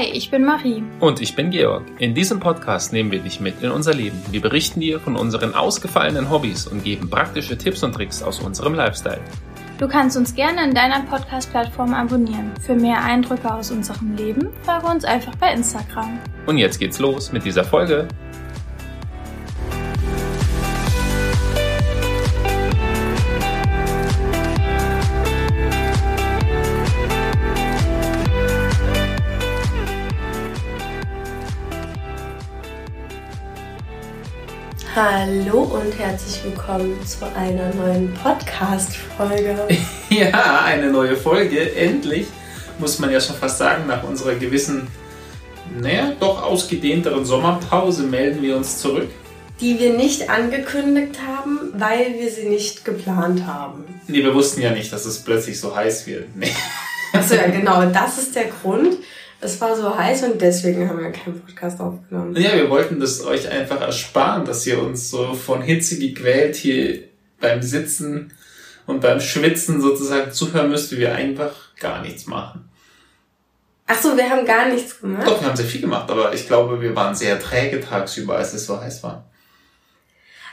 Hi, ich bin Marie. Und ich bin Georg. In diesem Podcast nehmen wir dich mit in unser Leben. Wir berichten dir von unseren ausgefallenen Hobbys und geben praktische Tipps und Tricks aus unserem Lifestyle. Du kannst uns gerne in deiner Podcast-Plattform abonnieren. Für mehr Eindrücke aus unserem Leben folge uns einfach bei Instagram. Und jetzt geht's los mit dieser Folge. Hallo und herzlich willkommen zu einer neuen Podcast-Folge. Ja, eine neue Folge. Endlich, muss man ja schon fast sagen, nach unserer gewissen, naja, doch ausgedehnteren Sommerpause melden wir uns zurück. Die wir nicht angekündigt haben, weil wir sie nicht geplant haben. Nee, wir wussten ja nicht, dass es plötzlich so heiß wird. Nee. Achso, ja, genau, das ist der Grund. Es war so heiß und deswegen haben wir keinen Podcast aufgenommen. Ja, wir wollten das euch einfach ersparen, dass ihr uns so von Hitze gequält hier beim Sitzen und beim Schwitzen sozusagen zuhören müsst, wie wir einfach gar nichts machen. Achso, wir haben gar nichts gemacht? Doch, wir haben sehr viel gemacht, aber ich glaube, wir waren sehr träge tagsüber, als es so heiß war.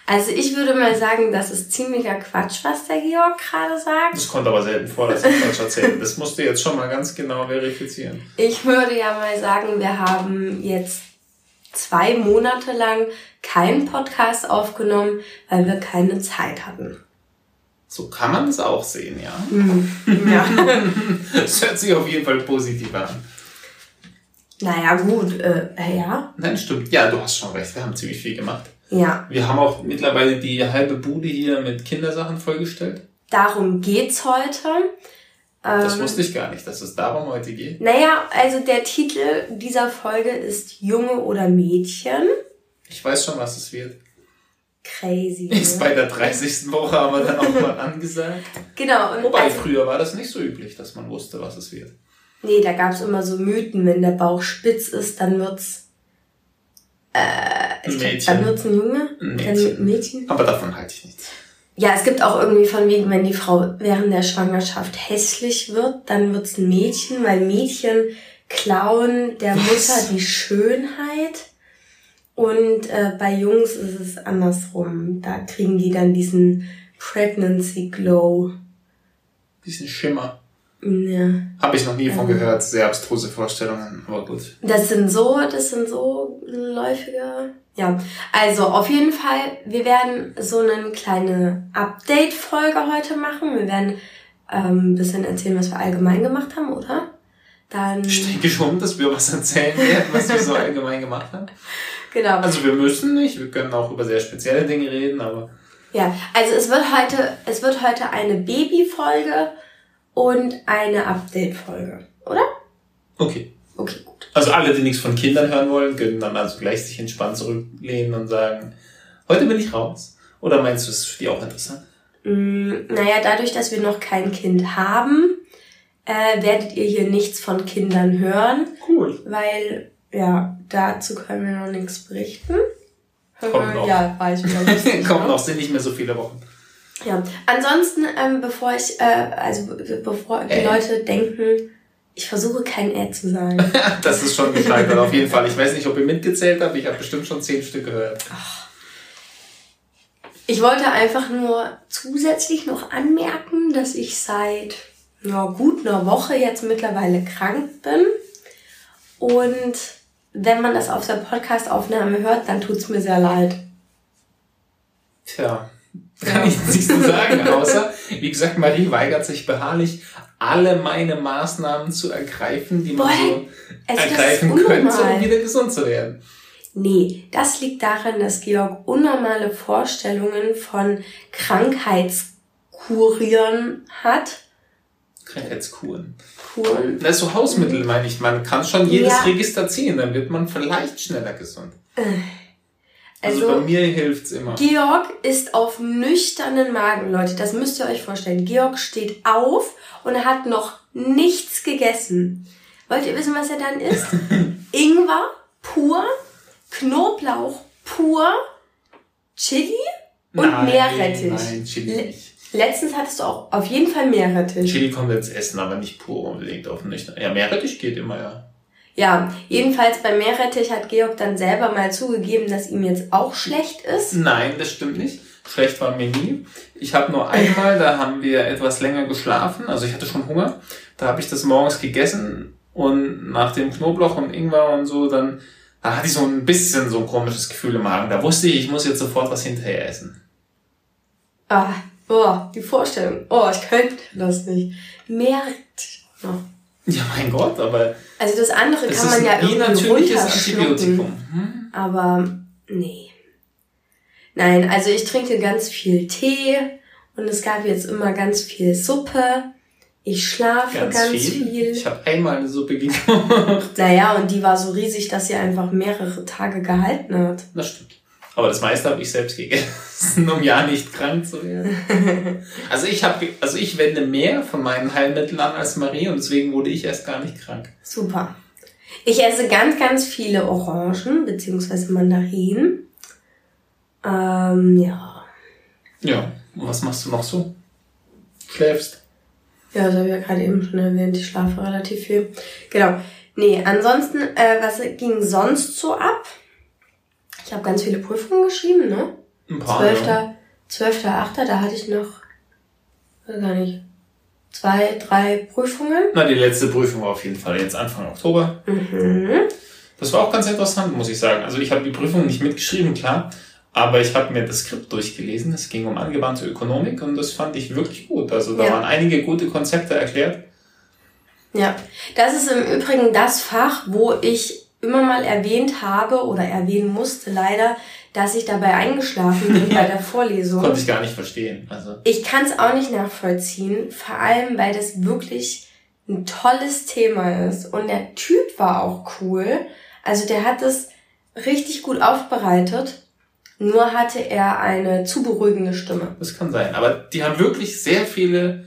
Also ich würde mal sagen, das ist ziemlicher Quatsch, was der Georg gerade sagt. Das kommt aber selten vor, dass ich Quatsch erzähle. Das musst du jetzt schon mal ganz genau verifizieren. Ich würde ja mal sagen, wir haben jetzt zwei Monate lang keinen Podcast aufgenommen, weil wir keine Zeit hatten. So kann man es auch sehen, ja. Mhm. Ja. Das hört sich auf jeden Fall positiv an. naja, gut, äh, ja. Nein, stimmt. Ja, du hast schon recht. Wir haben ziemlich viel gemacht. Ja. Wir haben auch mittlerweile die halbe Bude hier mit Kindersachen vollgestellt. Darum geht's heute. Das Ähm, wusste ich gar nicht, dass es darum heute geht. Naja, also der Titel dieser Folge ist Junge oder Mädchen. Ich weiß schon, was es wird. Crazy. Ist ne? bei der 30. Woche aber dann auch mal angesagt. Genau. Und Wobei also, früher war das nicht so üblich, dass man wusste, was es wird. nee, da gab's immer so Mythen, wenn der Bauch spitz ist, dann wird's äh, ich glaub, Mädchen. dann wird's ein Junge, Ein dann Mädchen. Mädchen. Aber davon halte ich nichts. Ja, es gibt auch irgendwie von wegen, wenn die Frau während der Schwangerschaft hässlich wird, dann wird's ein Mädchen, weil Mädchen klauen der Was? Mutter die Schönheit. Und äh, bei Jungs ist es andersrum. Da kriegen die dann diesen Pregnancy Glow. Diesen Schimmer. Ja. Habe ich noch nie von Mhm. gehört. Sehr abstruse Vorstellungen, aber gut. Das sind so, das sind so läufige. Ja, also auf jeden Fall, wir werden so eine kleine Update-Folge heute machen. Wir werden ähm, ein bisschen erzählen, was wir allgemein gemacht haben, oder? Dann. Ich denke schon, dass wir was erzählen werden, was wir so allgemein gemacht haben. Genau. Also wir müssen nicht, wir können auch über sehr spezielle Dinge reden, aber Ja, also es wird heute, es wird heute eine Baby-Folge und eine Update-Folge, oder? okay. Okay. Also alle, die nichts von Kindern hören wollen, können dann also gleich sich entspannt zurücklehnen und sagen, heute bin ich raus. Oder meinst du, es ist für die auch interessant? Mm, naja, dadurch, dass wir noch kein Kind haben, äh, werdet ihr hier nichts von Kindern hören. Cool. weil, ja, dazu können wir noch nichts berichten. Kommt noch. Ja, war ich wieder lustig. Kommt noch, sind nicht mehr so viele Wochen. Ja. Ansonsten, ähm, bevor ich, äh, also be- bevor die Äh. Leute denken, ich versuche kein Äh zu sagen. Das ist schon gescheitert, auf jeden Fall. Ich weiß nicht, ob ihr mitgezählt habt, ich habe bestimmt schon zehn Stück gehört. Ich wollte einfach nur zusätzlich noch anmerken, dass ich seit ja, gut einer Woche jetzt mittlerweile krank bin. Und wenn man das auf der Podcast-Aufnahme hört, dann tut's mir sehr leid. Tja, kann ich nichts zu sagen, außer, wie gesagt, Marie weigert sich beharrlich, alle meine Maßnahmen zu ergreifen, die man so also ergreifen könnte, um wieder gesund zu werden. Nee, das liegt daran, dass Georg unnormale Vorstellungen von Krankheitskurieren hat. Krankheitskuren. Kuren. Ist so Hausmittel, meine ich. Man kann schon jedes Ja. Register ziehen, dann wird man vielleicht schneller gesund. Also, bei Also, mir hilft's immer. Georg ist auf nüchternen Magen, Leute. Das müsst ihr euch vorstellen. Georg steht auf und hat noch nichts gegessen. Wollt ihr wissen, was er dann isst? Ingwer pur, Knoblauch pur, Chili und nein, Meerrettich. Nein, Chili nicht. Letztens hattest du auch auf jeden Fall Meerrettich. Chili kommt ins Essen, aber nicht pur unbedingt auf nüchtern. Ja, Meerrettich geht immer, ja. Ja, jedenfalls bei Meerrettich hat Georg dann selber mal zugegeben, dass ihm jetzt auch schlecht ist. Nein, das stimmt nicht. Schlecht war mir nie. Ich habe nur einmal, da haben wir etwas länger geschlafen, also ich hatte schon Hunger. Da habe ich das morgens gegessen und nach dem Knoblauch und Ingwer und so, dann da hatte ich so ein bisschen so ein komisches Gefühl im Magen. Da wusste ich, ich muss jetzt sofort was hinterher essen. Ah, boah, die Vorstellung. Oh, ich könnte das nicht. Meerrettich. Oh. Ja, mein Gott, aber Also das andere es kann man ja irgendwie natürliches runterschlucken. Antibiotikum. Hm? Aber nee. Nein, also ich trinke ganz viel Tee und es gab jetzt immer ganz viel Suppe. Ich schlafe ganz, Ganz, viel. viel. Ich habe einmal eine Suppe gekocht. Naja, und die war so riesig, dass sie einfach mehrere Tage gehalten hat. Das stimmt. Aber das meiste habe ich selbst gegessen, um ja nicht krank zu werden. Also ich habe, also ich wende mehr von meinen Heilmitteln an als Marie und deswegen wurde ich erst gar nicht krank. Super. Ich esse ganz, ganz viele Orangen beziehungsweise Mandarinen. Ähm, ja. Ja. Und was machst du noch so? Schläfst? Ja, das habe ich ja gerade eben schon erwähnt. Ich schlafe relativ viel. Genau. Nee, ansonsten, äh, was ging sonst so ab? Ich habe ganz viele Prüfungen geschrieben, ne? Ein paar. ja. 12. 12.8. Da hatte ich noch, weiß gar nicht, zwei, drei Prüfungen. Na, die letzte Prüfung war auf jeden Fall jetzt Anfang Oktober. Mhm. Das war auch ganz interessant, muss ich sagen. Also ich habe die Prüfung nicht mitgeschrieben, klar. Aber ich habe mir das Skript durchgelesen. Es ging um angewandte Ökonomik und das fand ich wirklich gut. Also da Ja. waren einige gute Konzepte erklärt. Ja, das ist im Übrigen das Fach, wo ich immer mal erwähnt habe oder erwähnen musste leider, dass ich dabei eingeschlafen bin bei der Vorlesung. Konnte ich gar nicht verstehen. Also Ich kann es auch nicht nachvollziehen, vor allem weil das wirklich ein tolles Thema ist. Und der Typ war auch cool. Also der hat es richtig gut aufbereitet. Nur hatte er eine zu beruhigende Stimme. Das kann sein. Aber die haben wirklich sehr viele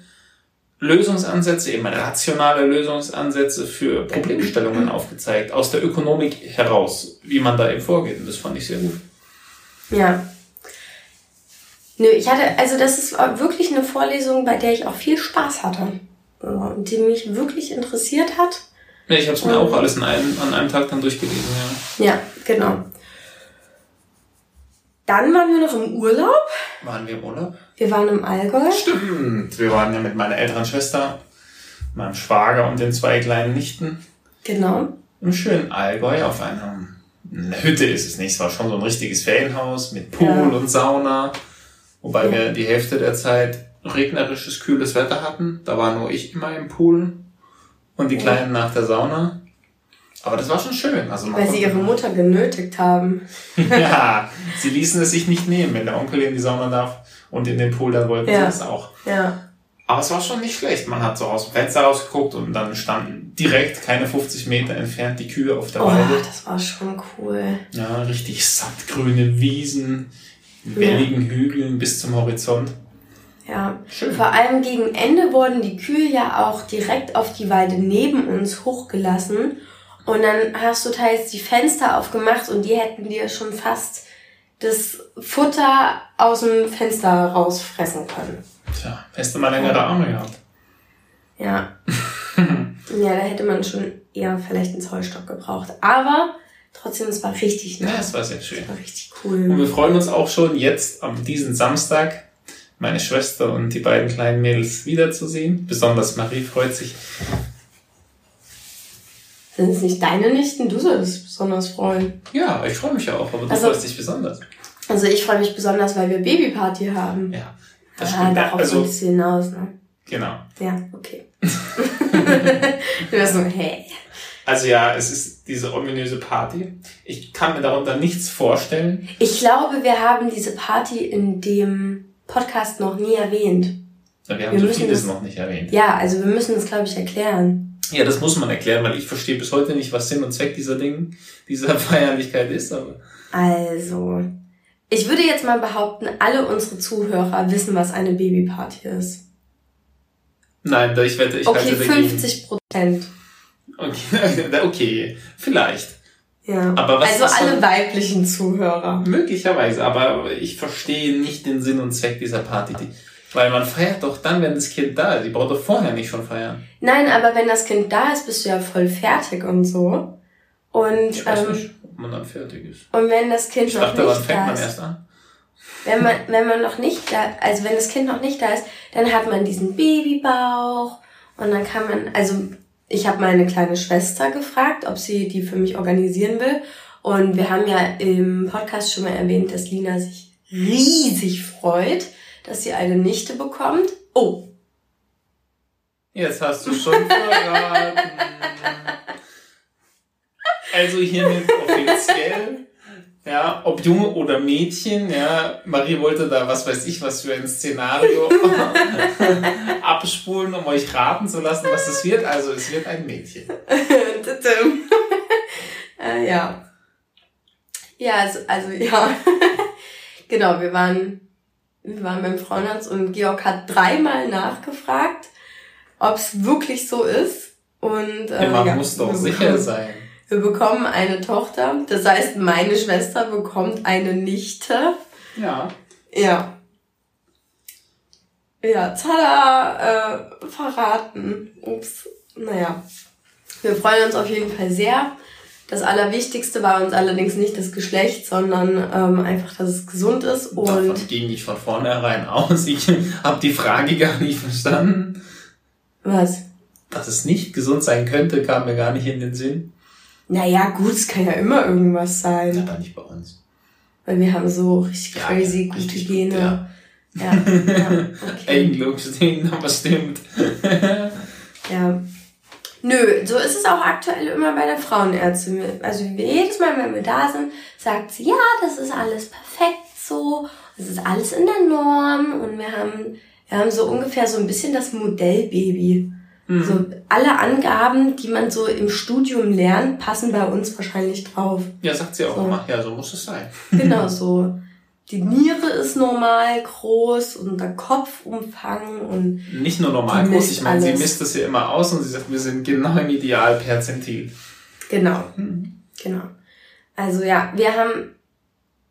Lösungsansätze, eben rationale Lösungsansätze für Problemstellungen aufgezeigt, aus der Ökonomik heraus, wie man da eben vorgeht. Und das fand ich sehr gut. Ja. Nö, ich hatte, also das ist wirklich eine Vorlesung, bei der ich auch viel Spaß hatte. Und die mich wirklich interessiert hat. Ja, ich habe es mir auch alles in einem, an einem Tag dann durchgelesen. Ja. Ja, genau. Dann waren wir noch im Urlaub. Waren wir im Urlaub? Wir waren im Allgäu. Stimmt. Wir waren ja mit meiner älteren Schwester, meinem Schwager und den zwei kleinen Nichten Genau. im schönen Allgäu auf einer eine Hütte ist es nicht. Es war schon so ein richtiges Ferienhaus mit Pool Ja. und Sauna. Wobei Ja. wir die Hälfte der Zeit regnerisches, kühles Wetter hatten. Da war nur ich immer im Pool und die Ja. Kleinen nach der Sauna. Aber das war schon schön. Also Weil sie ihre Mutter genötigt haben. ja, sie ließen es sich nicht nehmen. Wenn der Onkel in die Sauna darf und in den Pool, dann wollten Ja. sie es auch. Ja. Aber es war schon nicht schlecht. Man hat so aus dem Fenster rausgeguckt und dann standen direkt keine 50 Meter entfernt die Kühe auf der Oh, Weide. das war schon cool. Ja, richtig sattgrüne Wiesen, welligen Hügeln bis zum Horizont. Ja. Schön. Vor allem gegen Ende wurden die Kühe ja auch direkt auf die Weide neben uns hochgelassen. Und dann hast du teils die Fenster aufgemacht und die hätten dir schon fast das Futter aus dem Fenster rausfressen können. Tja, hättest du mal längere Arme gehabt. Ja. ja, da hätte man schon eher vielleicht einen Zollstock gebraucht. Aber trotzdem, es war richtig Ja, nice. es war sehr schön. Es war richtig Und wir cool. freuen uns auch schon jetzt am diesen Samstag meine Schwester und die beiden kleinen Mädels wiederzusehen. Besonders Marie freut sich. Sind es nicht deine Nichten? Du solltest besonders freuen. Ja, ich freue mich auch, aber du Also- freust dich besonders. Also ich freue mich besonders, weil wir Babyparty haben. Ja, das Ah, stimmt. darauf so ein Also, bisschen hinaus, ne? genau. Ja, okay. du warst so, hä? Also ja, es ist diese ominöse Party. Ich kann mir darunter nichts vorstellen. Ich glaube, wir haben diese Party in dem Podcast noch nie erwähnt. Wir haben Wir so vieles das- noch nicht erwähnt. Ja, also wir müssen das, glaube ich, erklären. Ja, das muss man erklären, weil ich verstehe bis heute nicht, was Sinn und Zweck dieser Dinge, dieser Feierlichkeit ist. Aber Also, ich würde jetzt mal behaupten, alle unsere Zuhörer wissen, was eine Babyparty ist. nein, ich wette, ich Okay, halte dagegen. 50 Prozent. Okay, okay, vielleicht. Ja. Aber was also alle weiblichen Zuhörer. Möglicherweise, aber ich verstehe nicht den Sinn und Zweck dieser Party. Weil man feiert doch dann, wenn das Kind da ist. Die braucht doch vorher nicht schon feiern. Nein, aber wenn das Kind da ist, bist du ja voll fertig und so. Und, Ich weiß ähm, nicht, ob man dann fertig ist. und wenn das Kind Ich noch dachte, wann nicht fängt da man ist, erst an? wenn man, wenn man noch nicht da, also wenn das Kind noch nicht da ist, dann hat man diesen Babybauch und dann kann man, also ich habe meine kleine Schwester gefragt, ob sie die für mich organisieren will. Und wir haben ja im Podcast schon mal erwähnt, dass Lina sich riesig freut, dass sie eine Nichte bekommt. Oh, Jetzt hast du schon verraten. Also hiermit offiziell, ja, ob Junge oder Mädchen, ja, Marie wollte da was weiß ich was für ein Szenario abspulen, um euch raten zu lassen, was es wird. Also es wird ein Mädchen. Äh, ja. Ja, also, also ja. genau, wir waren, wir waren beim Frauenarzt und Georg hat dreimal nachgefragt, ob es wirklich so ist. Und äh, Ja, man ja, muss doch sicher bekommen- sein. Wir bekommen eine Tochter. Das heißt, meine Schwester bekommt eine Nichte. Ja. Ja. Ja, tada, äh, verraten. Ups. Naja. Wir freuen uns auf jeden Fall sehr. Das Allerwichtigste war uns allerdings nicht das Geschlecht, sondern ähm, einfach, dass es gesund ist. Davon Und ging ich von vornherein aus. Ich habe die Frage gar nicht verstanden. was? Dass es nicht gesund sein könnte, kam mir gar nicht in den Sinn. Naja, gut, es kann ja immer irgendwas sein. Aber nicht bei uns. Weil wir haben so richtig Ja, crazy gute richtig gut, Gene. ja. Ja, ja, okay. Eigenlob aber stimmt. Ja. Nö, so ist es auch aktuell immer bei der Frauenärztin. Also jedes Mal, wenn wir da sind, sagt sie, ja, das ist alles perfekt so, das ist alles in der Norm und wir haben, wir haben so ungefähr so ein bisschen das Modellbaby. Mhm. So alle Angaben, die man so im Studium lernt, passen bei uns wahrscheinlich drauf. Ja, sagt sie auch So. immer. Ja, so muss es sein. Genau so. Die Niere ist normal groß und der Kopfumfang und Nicht nur normal groß, ich meine, sie misst das ja immer aus und sie sagt, wir sind genau im Idealperzentil. Genau, Mhm. genau. Also ja, wir haben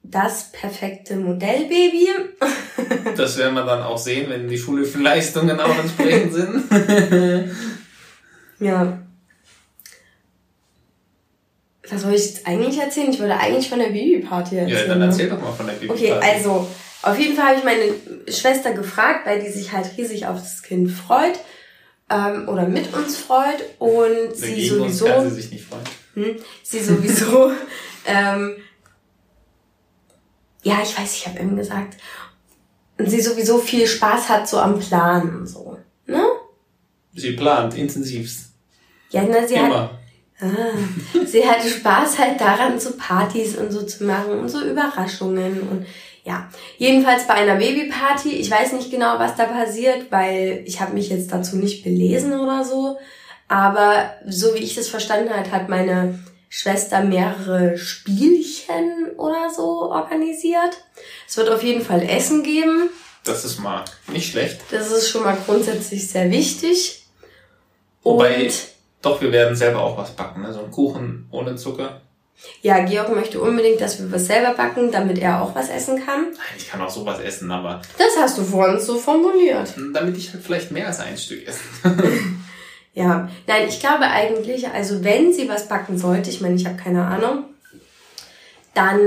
das perfekte Modellbaby. Das werden wir dann auch sehen, wenn die Schulhilfenleistungen auch entsprechend sind. Ja. Was wollte ich jetzt eigentlich erzählen? Ich wollte eigentlich von der Babyparty ja, erzählen. dann ne? erzähl doch mal von der Babyparty. Okay, also auf jeden Fall habe ich meine Schwester gefragt, weil die sich halt riesig auf das Kind freut ähm, oder mit uns freut und sie Gegen uns sowieso kann sie sich nicht freuen. hm, sie sowieso ähm, ja ich weiß ich habe eben gesagt und sie sowieso viel Spaß hat so am Planen und so ne Sie plant intensivst. ja na, sie hat Immer. Ah, sie hatte Spaß halt daran, so Partys und so zu machen und so Überraschungen und ja. Jedenfalls bei einer Babyparty, ich weiß nicht genau, was da passiert, weil ich habe mich jetzt dazu nicht belesen oder so, aber so wie ich das verstanden habe, hat meine Schwester mehrere Spielchen oder so organisiert. Es wird auf jeden Fall Essen geben. Das ist mal nicht schlecht. Das ist schon mal grundsätzlich sehr wichtig. Wobei- Und Doch, wir werden selber auch was backen. Ne? So einen Kuchen ohne Zucker. Ja, Georg möchte unbedingt, dass wir was selber backen, damit er auch was essen kann. Nein, ich kann auch sowas essen, aber Das hast du vorhin so formuliert. damit ich halt vielleicht mehr als ein Stück esse. Ja, nein, ich glaube eigentlich, also wenn sie was backen sollte, ich meine, ich habe keine Ahnung, dann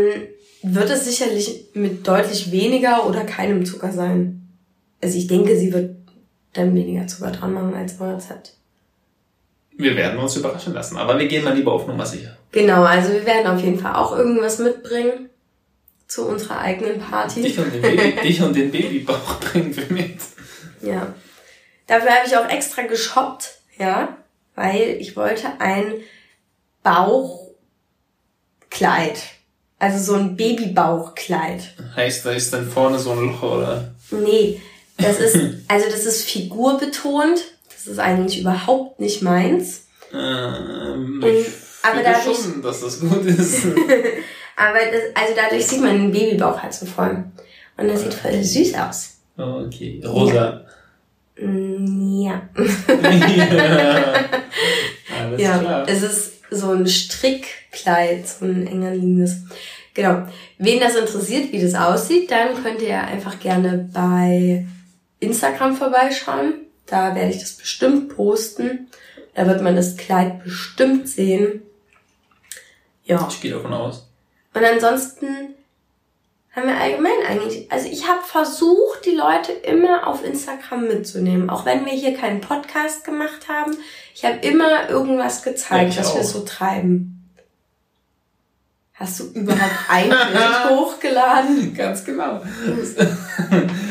wird es sicherlich mit deutlich weniger oder keinem Zucker sein. Also ich denke, sie wird dann weniger Zucker dran machen als im Rezept. Wir werden uns überraschen lassen, aber wir gehen mal lieber auf Nummer sicher. Genau, also wir werden auf jeden Fall auch irgendwas mitbringen zu unserer eigenen Party. Dich und den, Baby, dich und den Babybauch bringen wir mit. Ja. Dafür habe ich auch extra geshoppt, ja, weil ich wollte ein Bauchkleid. Also so ein Babybauchkleid. Heißt, da ist dann vorne so ein Loch, oder? Nee, das ist, also das ist figurbetont. Das ist eigentlich überhaupt nicht meins. Ähm, Und- ich aber dadurch- schon, dass das gut ist. Aber das, also dadurch sieht man den Babybauch halt so voll. Und das sieht voll süß aus. Okay, rosa. Mm, Ja. ja. Alles ja, klar. es ist so ein Strickkleid, so ein enger liegendes. Genau. Wen das interessiert, wie das aussieht, dann könnt ihr einfach gerne bei Instagram vorbeischauen. Da werde ich das bestimmt posten. Da wird man das Kleid bestimmt sehen. Ja. Ich gehe davon aus. Und ansonsten haben wir allgemein eigentlich, also ich habe versucht, die Leute immer auf Instagram mitzunehmen. Auch wenn wir hier keinen Podcast gemacht haben. Ich habe immer irgendwas gezeigt, was wir so treiben. Hast du überhaupt ein Bild hochgeladen? Ganz genau.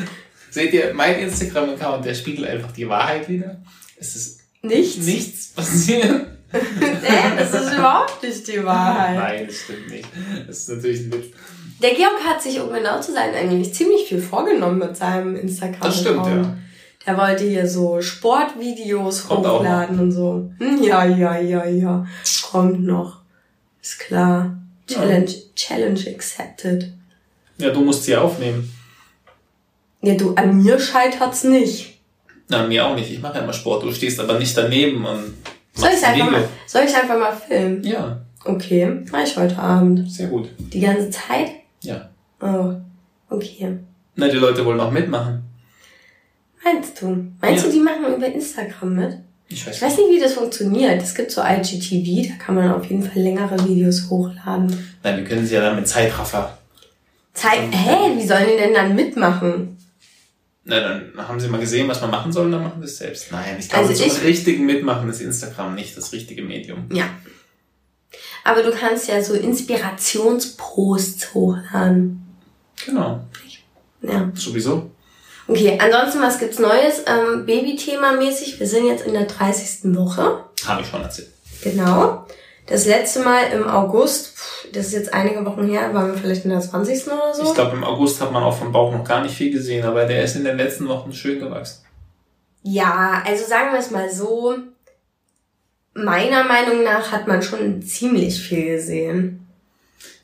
Seht ihr, mein Instagram-Account, der spiegelt einfach die Wahrheit wieder. Es ist Nichts? nichts passiert. Nee, das ist überhaupt nicht die Wahrheit. Nein, das stimmt nicht. Das ist natürlich ein Witz. Der Georg hat sich, um genau zu sein, eigentlich ziemlich viel vorgenommen mit seinem Instagram. Das stimmt, ja. Der wollte hier so Sportvideos Kommt hochladen und so. Hm, ja, ja, ja, ja. Kommt noch. Ist klar. Challenge, Challenge accepted. Ja, du musst sie aufnehmen. Ja, du, an mir scheitert's nicht. Na, mir auch nicht. Ich mache ja immer Sport. Du stehst aber nicht daneben und Soll ich einfach Video. mal, soll ich einfach mal filmen? Ja, Okay, mach ich heute Abend. sehr gut. Die ganze Zeit? Ja. Oh, okay. Na, die Leute wollen auch mitmachen. Meinst du? Meinst Ja. du, die machen über Instagram mit? Ich weiß Ich weiß nicht, wie das funktioniert. Es gibt so IGTV, da kann man auf jeden Fall längere Videos hochladen. Nein, wir können sie ja dann mit Zeitraffer. Zeit, hä, wie sollen die denn dann mitmachen? Na, dann haben sie mal gesehen, was man machen soll, und dann machen sie es selbst. Nein, ich glaube, Also zum ich- richtigen Mitmachen ist Instagram nicht das richtige Medium. Ja. Aber du kannst ja so Inspirationsposts hochladen. Genau. Ja. Sowieso. Okay, ansonsten, was gibt's Neues? Ähm, Babythema mäßig. Wir sind jetzt in der 30. Woche. Habe ich schon erzählt. Genau. Das letzte Mal im August, das ist jetzt einige Wochen her, waren wir vielleicht in der 20. oder so. Ich glaube, im August hat man auch vom Bauch noch gar nicht viel gesehen, aber der ist in den letzten Wochen schön gewachsen. Ja, also sagen wir es mal so. Meiner Meinung nach hat man schon ziemlich viel gesehen.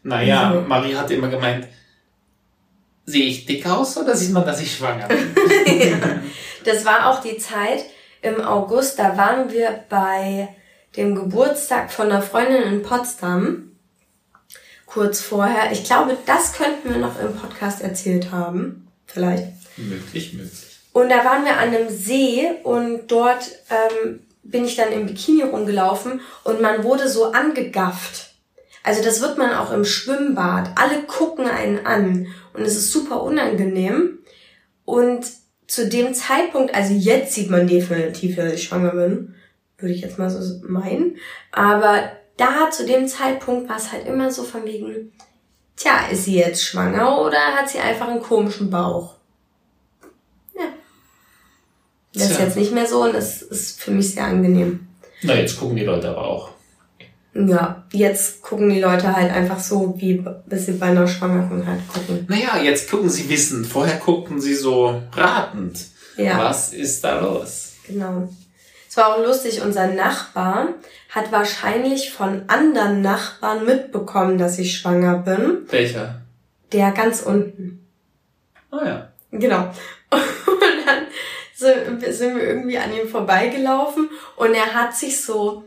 Naja, Mhm. Marie hat immer gemeint, sehe ich dick aus oder sieht man, dass ich schwanger bin? Das war auch die Zeit im August, da waren wir bei dem Geburtstag von einer Freundin in Potsdam. Kurz vorher. Ich glaube, das könnten wir noch im Podcast erzählt haben. Vielleicht. möglich, möglich. Und da waren wir an einem See und dort ähm, bin ich dann im Bikini rumgelaufen und man wurde so angegafft. Also das wird man auch im Schwimmbad. Alle gucken einen an und es ist super unangenehm. Und zu dem Zeitpunkt, also jetzt sieht man definitiv, dass ich schwanger bin, würde ich jetzt mal so meinen. Aber da zu dem Zeitpunkt war es halt immer so von wegen, tja, ist sie jetzt schwanger oder hat sie einfach einen komischen Bauch? Das ist Tja. jetzt nicht mehr so und das ist für mich sehr angenehm. Na, jetzt gucken die Leute aber auch. Ja, jetzt gucken die Leute halt einfach so, wie bis sie bei einer Schwangeren halt gucken. Naja, jetzt gucken sie wissend. Vorher guckten sie so ratend. Ja. Was ist da los? Genau. Es war auch lustig, unser Nachbar hat wahrscheinlich von anderen Nachbarn mitbekommen, dass ich schwanger bin. Welcher? Der ganz unten. Ah ja. Genau. Und dann sind sind wir irgendwie an ihm vorbeigelaufen und er hat sich so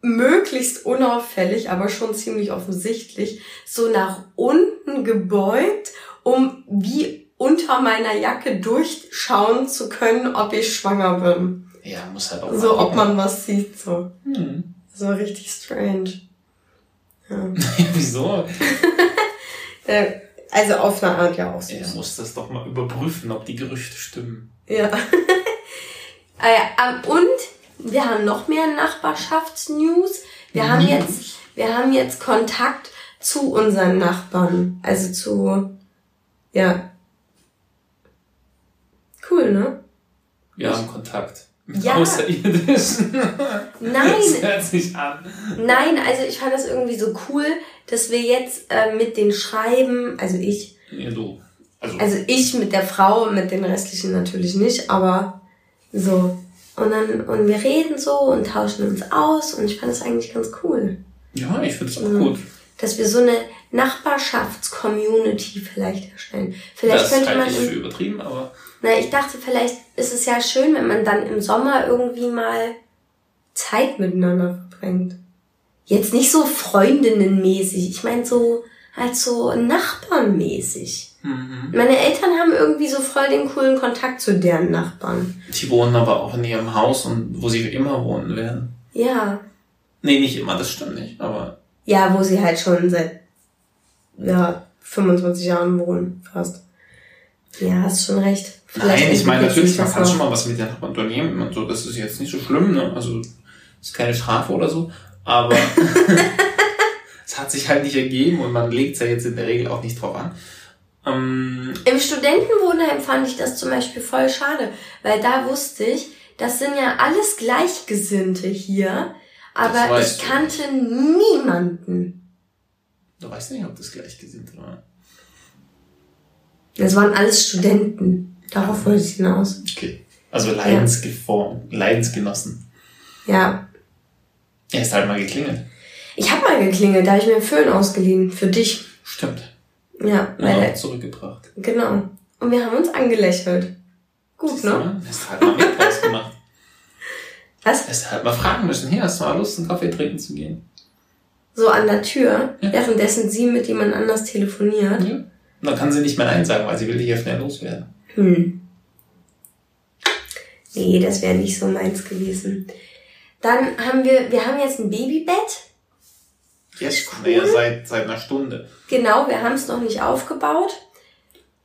möglichst unauffällig, aber schon ziemlich offensichtlich, so nach unten gebeugt, um wie unter meiner Jacke durchschauen zu können, ob ich schwanger bin. Ja, muss halt auch So, ob man was sieht, so. Hm. So richtig strange. Ja. Wieso? Äh, Also auf eine Art ja auch so. Er muss das doch mal überprüfen, ob die Gerüchte stimmen. Ja. ah ja, ähm, und wir haben noch mehr Nachbarschaftsnews. Wir haben jetzt, wir haben jetzt Kontakt zu unseren Nachbarn. Also zu, ja. Cool, ne? Wir haben Kontakt. Mit Ja. Außerirdischen. Nein, Das hört sich an. nein, also ich fand das irgendwie so cool, dass wir jetzt äh, mit den Schreiben, also ich, Ja, du. Also, also ich mit der Frau, mit den restlichen natürlich nicht, aber so. Und dann, und wir reden so und tauschen uns aus und ich fand das eigentlich ganz cool. ja, ich finde es auch Mhm. gut. Dass wir so eine Nachbarschaftscommunity vielleicht erstellen. Vielleicht das könnte halte man, ich für übertrieben, aber na, ich dachte, vielleicht ist es ja schön, wenn man dann im Sommer irgendwie mal Zeit miteinander verbringt. Jetzt nicht so Freundinnenmäßig, ich meine so, halt so Nachbarnmäßig. mhm. Meine Eltern haben irgendwie so voll den coolen Kontakt zu deren Nachbarn. die wohnen aber auch in ihrem Haus und wo sie immer wohnen werden. Ja, Nee, nicht immer, das stimmt nicht. Aber Ja, wo sie halt schon seit ja, 25 Jahren wohnen, fast. Ja, hast schon recht. Nein, ich meine natürlich, man kann schon mal was mit der Nachbarn unternehmen und so, das ist jetzt nicht so schlimm, ne? Also ist keine Strafe oder so, aber es hat sich halt nicht ergeben und man legt es ja jetzt in der Regel auch nicht drauf an. Ähm, Im Studentenwohnheim fand ich das zum Beispiel voll schade, weil da wusste ich, das sind ja alles Gleichgesinnte hier, aber ich du kannte niemanden. du weißt nicht, ob das gleichgesinnt war. Das waren alles Studenten. Darauf wollte ich hinaus. Okay. Also Leidensgeform, Leidensgenossen. Ja. Er ist halt mal geklingelt. Ich habe mal geklingelt, da habe ich mir einen Föhn ausgeliehen. Für dich. Stimmt. Ja, Ja, weil auch zurückgebracht. Genau. Und wir haben uns angelächelt. Gut, Siehst ne? Hast du halt mal mit draus gemacht. Was? Hast du halt mal fragen müssen. Hier, hast du mal Lust, einen Kaffee trinken zu gehen? So an der Tür, Ja. währenddessen sie mit jemand anders telefoniert. Ja. Und dann kann sie nicht mehr Nein sagen, weil sie will dich ja schnell loswerden. Hm. Nee, das wäre nicht so meins gewesen. Dann haben wir, wir haben jetzt ein Babybett. Jetzt, naja, seit, seit einer Stunde. Genau, wir haben es noch nicht aufgebaut.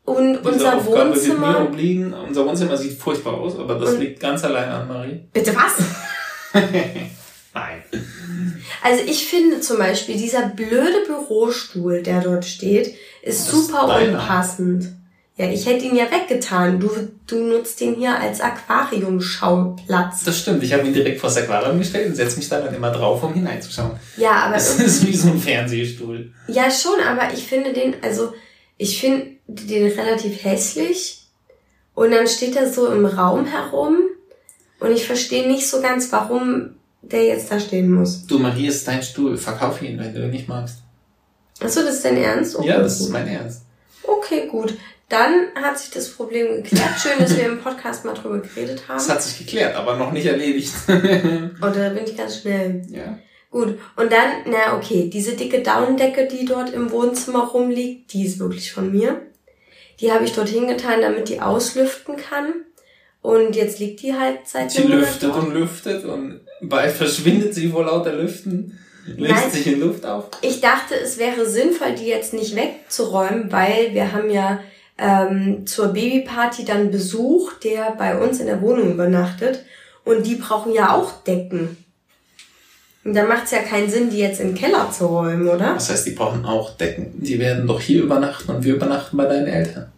Und Diese unser Aufgabe wird mir Wohnzimmer. obliegen. Unser Wohnzimmer sieht furchtbar aus, aber das Und- liegt ganz allein an Marie. Bitte was? Nein. Also ich finde zum Beispiel, dieser blöde Bürostuhl, der dort steht, ist Das ist super deiner. unpassend. Ja, ich hätte ihn ja weggetan. Du, du nutzt den hier als Aquariumschauplatz. Das stimmt. Ich habe ihn direkt vor das Aquarium gestellt und setze mich da dann immer drauf, um hineinzuschauen. Ja, aber Das ist wie so ein Fernsehstuhl. ja schon, aber ich finde den, also ich finde den relativ hässlich. Und dann steht er so im Raum herum. Und ich verstehe nicht so ganz, warum der jetzt da stehen muss. Du, Marie, ist dein Stuhl. Verkauf ihn, wenn du ihn nicht magst. Achso, das ist dein Ernst? Okay, Ja, das ist mein Ernst. Okay, gut. Dann hat sich das Problem geklärt. Schön, dass wir im Podcast mal drüber geredet haben. Das hat sich geklärt, aber noch nicht erledigt. Oder bin ich ganz schnell? ja. Gut. Und dann, na okay, diese dicke Daunendecke, die dort im Wohnzimmer rumliegt, die ist wirklich von mir. Die habe ich dort hingetan, damit die auslüften kann. Und jetzt liegt die halt seit Sie Monat lüftet dort. und lüftet und bald verschwindet sie vor lauter Lüften, löst Nein. sich in Luft auf. Ich dachte, es wäre sinnvoll, die jetzt nicht wegzuräumen, weil wir haben ja ähm, zur Babyparty dann Besuch, der bei uns in der Wohnung übernachtet. Und die brauchen ja auch Decken. Und da macht es ja keinen Sinn, die jetzt in den Keller zu räumen, oder? Das heißt, die brauchen auch Decken. Die werden doch hier übernachten und wir übernachten bei deinen Eltern.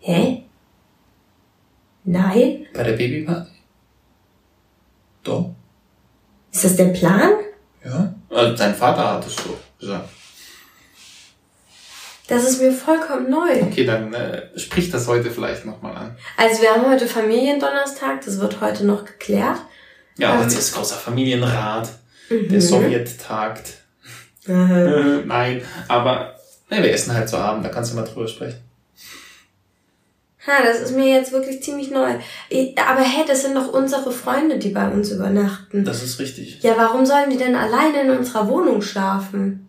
Hä? Nein? Bei der Babyparty? Doch. Ist das der Plan? Ja. Also dein Vater hat es so gesagt. Das ist mir vollkommen neu. Okay, dann äh, sprich das heute vielleicht nochmal an. Also wir haben heute Familiendonnerstag, das wird heute noch geklärt. Ja, Ähm. heute ist großer Familienrat. Mhm. Der Sowjet tagt. Äh, Nein, aber ne, wir essen halt zu Abend, da kannst du mal drüber sprechen. Ha, das ist mir jetzt wirklich ziemlich neu. Aber hä, das sind doch unsere Freunde, die bei uns übernachten. Das ist richtig. Ja, warum sollen die denn alleine in unserer Wohnung schlafen?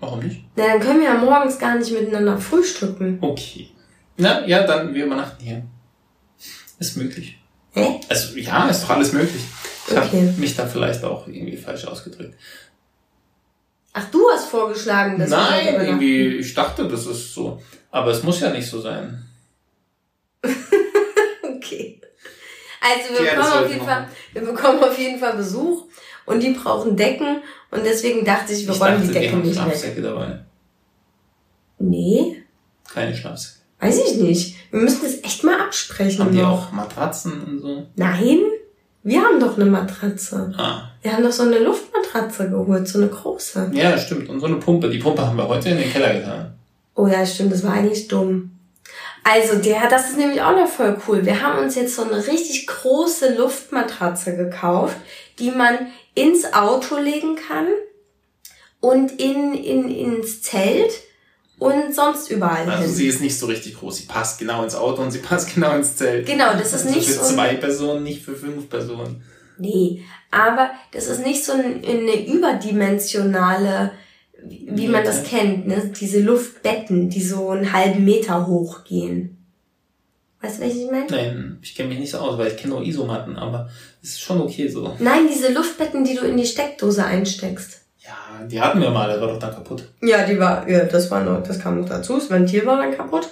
Warum nicht? Na, dann können wir ja morgens gar nicht miteinander frühstücken. Okay. Na, ja, dann wir übernachten hier. Ist möglich. Hä? Also ja, ist doch alles möglich. Ich Okay. habe mich da vielleicht auch irgendwie falsch ausgedrückt. Ach, du hast vorgeschlagen, dass wir Nein, übernachten. irgendwie, ich dachte, das ist so. Aber es muss ja nicht so sein. Okay. Also wir Ja, bekommen, auf jeden Fall, wir bekommen auf jeden Fall Besuch und die brauchen Decken und deswegen dachte ich, wir ich räumen dachte, die Decke haben nicht weg. Schlafsäcke dabei. Nee, Keine Schlafsäcke. weiß ich nicht. Wir müssen das echt mal absprechen Haben die noch. auch Matratzen und so? Nein, wir haben doch eine Matratze. Ah. Wir haben doch so eine Luftmatratze geholt, so eine große. Ja, stimmt. Und so eine Pumpe. Die Pumpe haben wir heute in den Keller getan. Oh ja, stimmt, das war eigentlich dumm. Also, der, das ist nämlich auch noch voll cool. Wir haben uns jetzt so eine richtig große Luftmatratze gekauft, die man ins Auto legen kann und in, in, ins Zelt und sonst überall Also hin. sie ist nicht so richtig groß. Sie passt genau ins Auto und sie passt genau ins Zelt. Genau, das ist also nicht für so ein- zwei Personen, nicht für fünf Personen. Nee, aber das ist nicht so ein, eine überdimensionale, wie, wie man das kennt, ne? Diese Luftbetten, die so einen halben Meter hoch gehen. Weißt du, was ich meine? Nein, ich kenne mich nicht so aus, weil ich kenne nur Isomatten, aber es ist schon okay so. Nein, diese Luftbetten, die du in die Steckdose einsteckst. Ja, die hatten wir mal, das war doch dann kaputt. Ja, die war, ja, das war noch, das kam noch dazu. Das Ventil war dann kaputt.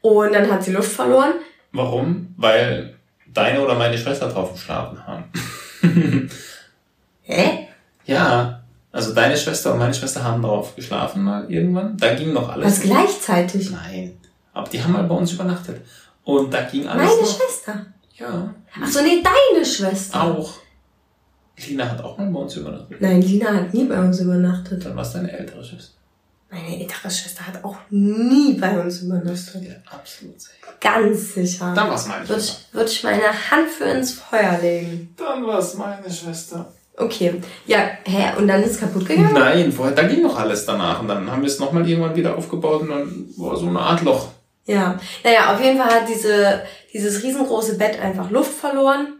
Und dann hat sie Luft verloren. Warum? Weil deine oder meine Schwester drauf geschlafen haben. Hä? Ja, also deine Schwester und meine Schwester haben drauf geschlafen mal irgendwann. Da ging noch alles. Was gleichzeitig? Nein. Aber die haben mal bei uns übernachtet. Und da ging alles Meine noch. Schwester. Ja, Ach so, nee, deine Schwester. auch. Lina hat auch mal bei uns übernachtet. Nein, Lina hat nie bei uns übernachtet. Dann war es deine ältere Schwester. Meine ältere Schwester hat auch nie bei uns übernachtet. Ja, absolut sicher. Ganz sicher. Dann war es meine Würde Schwester. ich, würd ich meine Hand für ins Feuer legen. Dann war es meine Schwester. Okay. Ja, hä? Und dann ist es kaputt gegangen? Nein, vorher, da ging noch alles danach. Und dann haben wir es nochmal irgendwann wieder aufgebaut und dann war so eine Art Loch. Ja. Naja, auf jeden Fall hat diese, dieses riesengroße Bett einfach Luft verloren.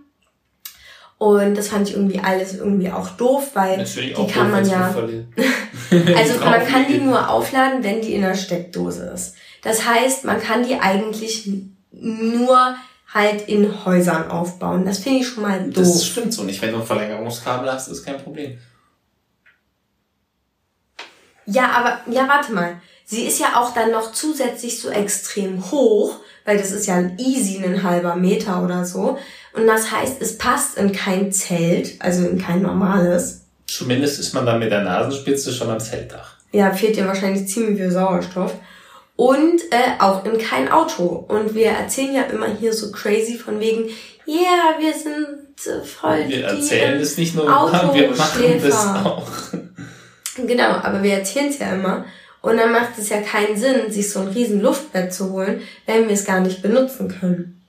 Und das fand ich irgendwie alles irgendwie auch doof, weil Das finde ich die auch kann man ja. Also man kann die nur aufladen, wenn die in der Steckdose ist. Das heißt, man kann die eigentlich nur halt in Häusern aufbauen. Das finde ich schon mal doof. Das stimmt so nicht. Wenn du ein Verlängerungskabel hast, ist kein Problem. Ja, aber, ja, warte mal. Sie ist ja auch dann noch zusätzlich so extrem hoch, weil das ist ja easy ein halber Meter oder so. Und das heißt, es passt in kein Zelt, also in kein normales. Zumindest ist man dann mit der Nasenspitze schon am Zeltdach. Ja, fehlt ihr wahrscheinlich ziemlich viel Sauerstoff. Und äh, auch in kein Auto. Und wir erzählen ja immer hier so crazy von wegen, ja, yeah, wir sind äh, voll Wir erzählen es nicht nur, Autoschläfer. wir machen das auch. Genau, aber wir erzählen es ja immer. Und dann macht es ja keinen Sinn, sich so ein riesen Luftbett zu holen, wenn wir es gar nicht benutzen können.